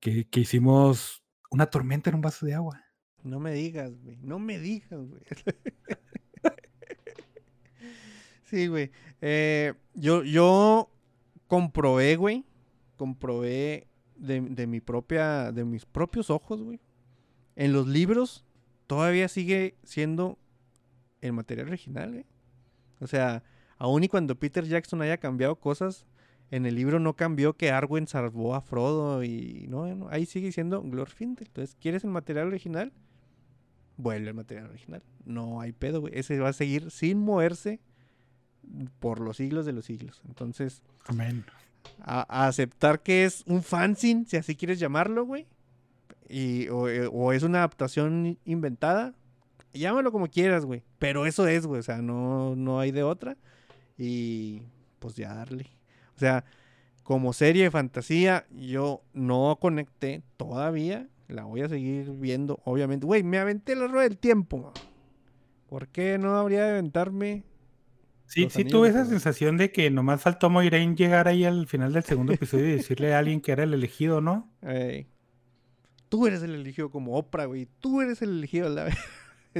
que, que hicimos una tormenta en un vaso de agua. No me digas, güey. No me digas, güey. [laughs] sí, güey. Eh, yo, yo comprobé, güey. Comprobé de, de mi propia, de mis propios ojos, güey. En los libros todavía sigue siendo el material original, güey. O sea, aun y cuando Peter Jackson haya cambiado cosas, en el libro no cambió que Arwen salvó a Frodo y no, no, ahí sigue siendo Glorfindel. Entonces, ¿quieres el material original? Vuelve el material original. No hay pedo, güey. Ese va a seguir sin moverse por los siglos de los siglos. Entonces, Amén. a, a aceptar que es un fanzine, si así quieres llamarlo, güey. Y, o, eh, o es una adaptación inventada. Llámalo como quieras, güey. Pero eso es, güey. O sea, no, no hay de otra. Y pues ya darle. O sea, como serie de fantasía, yo no conecté todavía. La voy a seguir viendo, obviamente. Güey, me aventé la rueda del tiempo. ¿Por qué no habría de aventarme? Sí, sí tuve esa sensación de que nomás faltó Moiraine llegar ahí al final del segundo episodio y decirle a alguien que era el elegido, ¿no? Tú eres el elegido como Oprah, güey. Tú eres el elegido. La...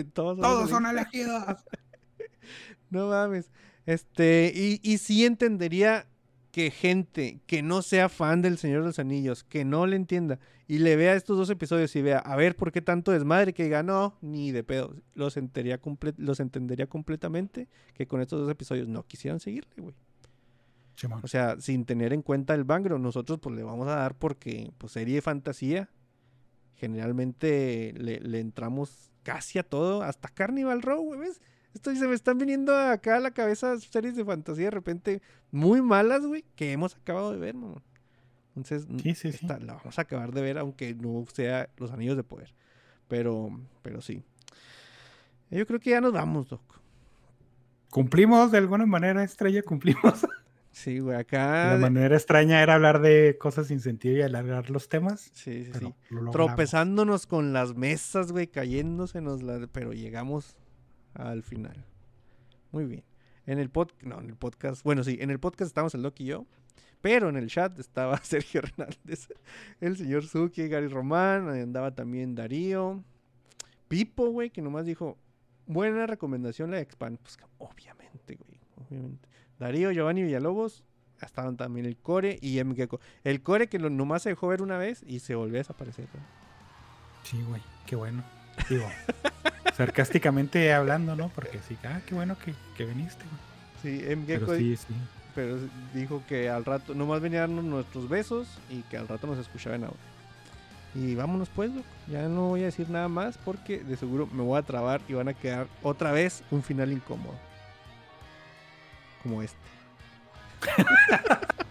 Todos, [laughs] Todos son ele- elegidos. [laughs] No mames. Este, y, y sí entendería que gente que no sea fan del Señor de los Anillos, que no le entienda y le vea estos dos episodios y vea, a ver por qué tanto desmadre, que diga, no, ni de pedo, los entendería, comple- los entendería completamente que con estos dos episodios no quisieran seguirle, güey. O sea, sin tener en cuenta el background, nosotros pues le vamos a dar porque, pues serie de fantasía, generalmente le, le entramos casi a todo, hasta Carnival Row, güey, ¿ves? Esto se me están viniendo acá a la cabeza series de fantasía de repente muy malas, güey, que hemos acabado de ver, mamón. Entonces, Sí, sí, sí. esta la vamos a acabar de ver, aunque no sea Los Anillos de Poder. Pero, pero sí. Yo creo que ya nos vamos, Doc. Cumplimos de alguna manera extraña, cumplimos. [laughs] Sí, güey, acá... la manera extraña era hablar de cosas sin sentido y alargar los temas. Sí, sí, sí. lo. Tropezándonos con las mesas, güey, cayéndosenos, la... pero llegamos al final. Muy bien. En el podcast, no, en el podcast, bueno, sí, en el podcast estábamos el Doc y yo, pero en el chat estaba [laughs] Sergio Hernández, el señor Suki, Gary Román, andaba también Darío, Pipo, güey, que nomás dijo, buena recomendación la de Expand. Pues obviamente, güey, obviamente. Darío, Giovanni Villalobos, estaban también el Core y M. Gecko. El Core que lo, nomás se dejó ver una vez y se volvió a desaparecer. Sí, güey, qué bueno. Digo, [laughs] sarcásticamente hablando, ¿no? Porque sí, ah, qué bueno que, que viniste, güey. Sí, M. Gecko Pero sí, sí. pero dijo que al rato, nomás venía a darnos nuestros besos y que al rato nos escuchaba en audio. Y vámonos pues, loco. Ya no voy a decir nada más porque de seguro me voy a trabar y van a quedar otra vez un final incómodo. Como este. [laughs]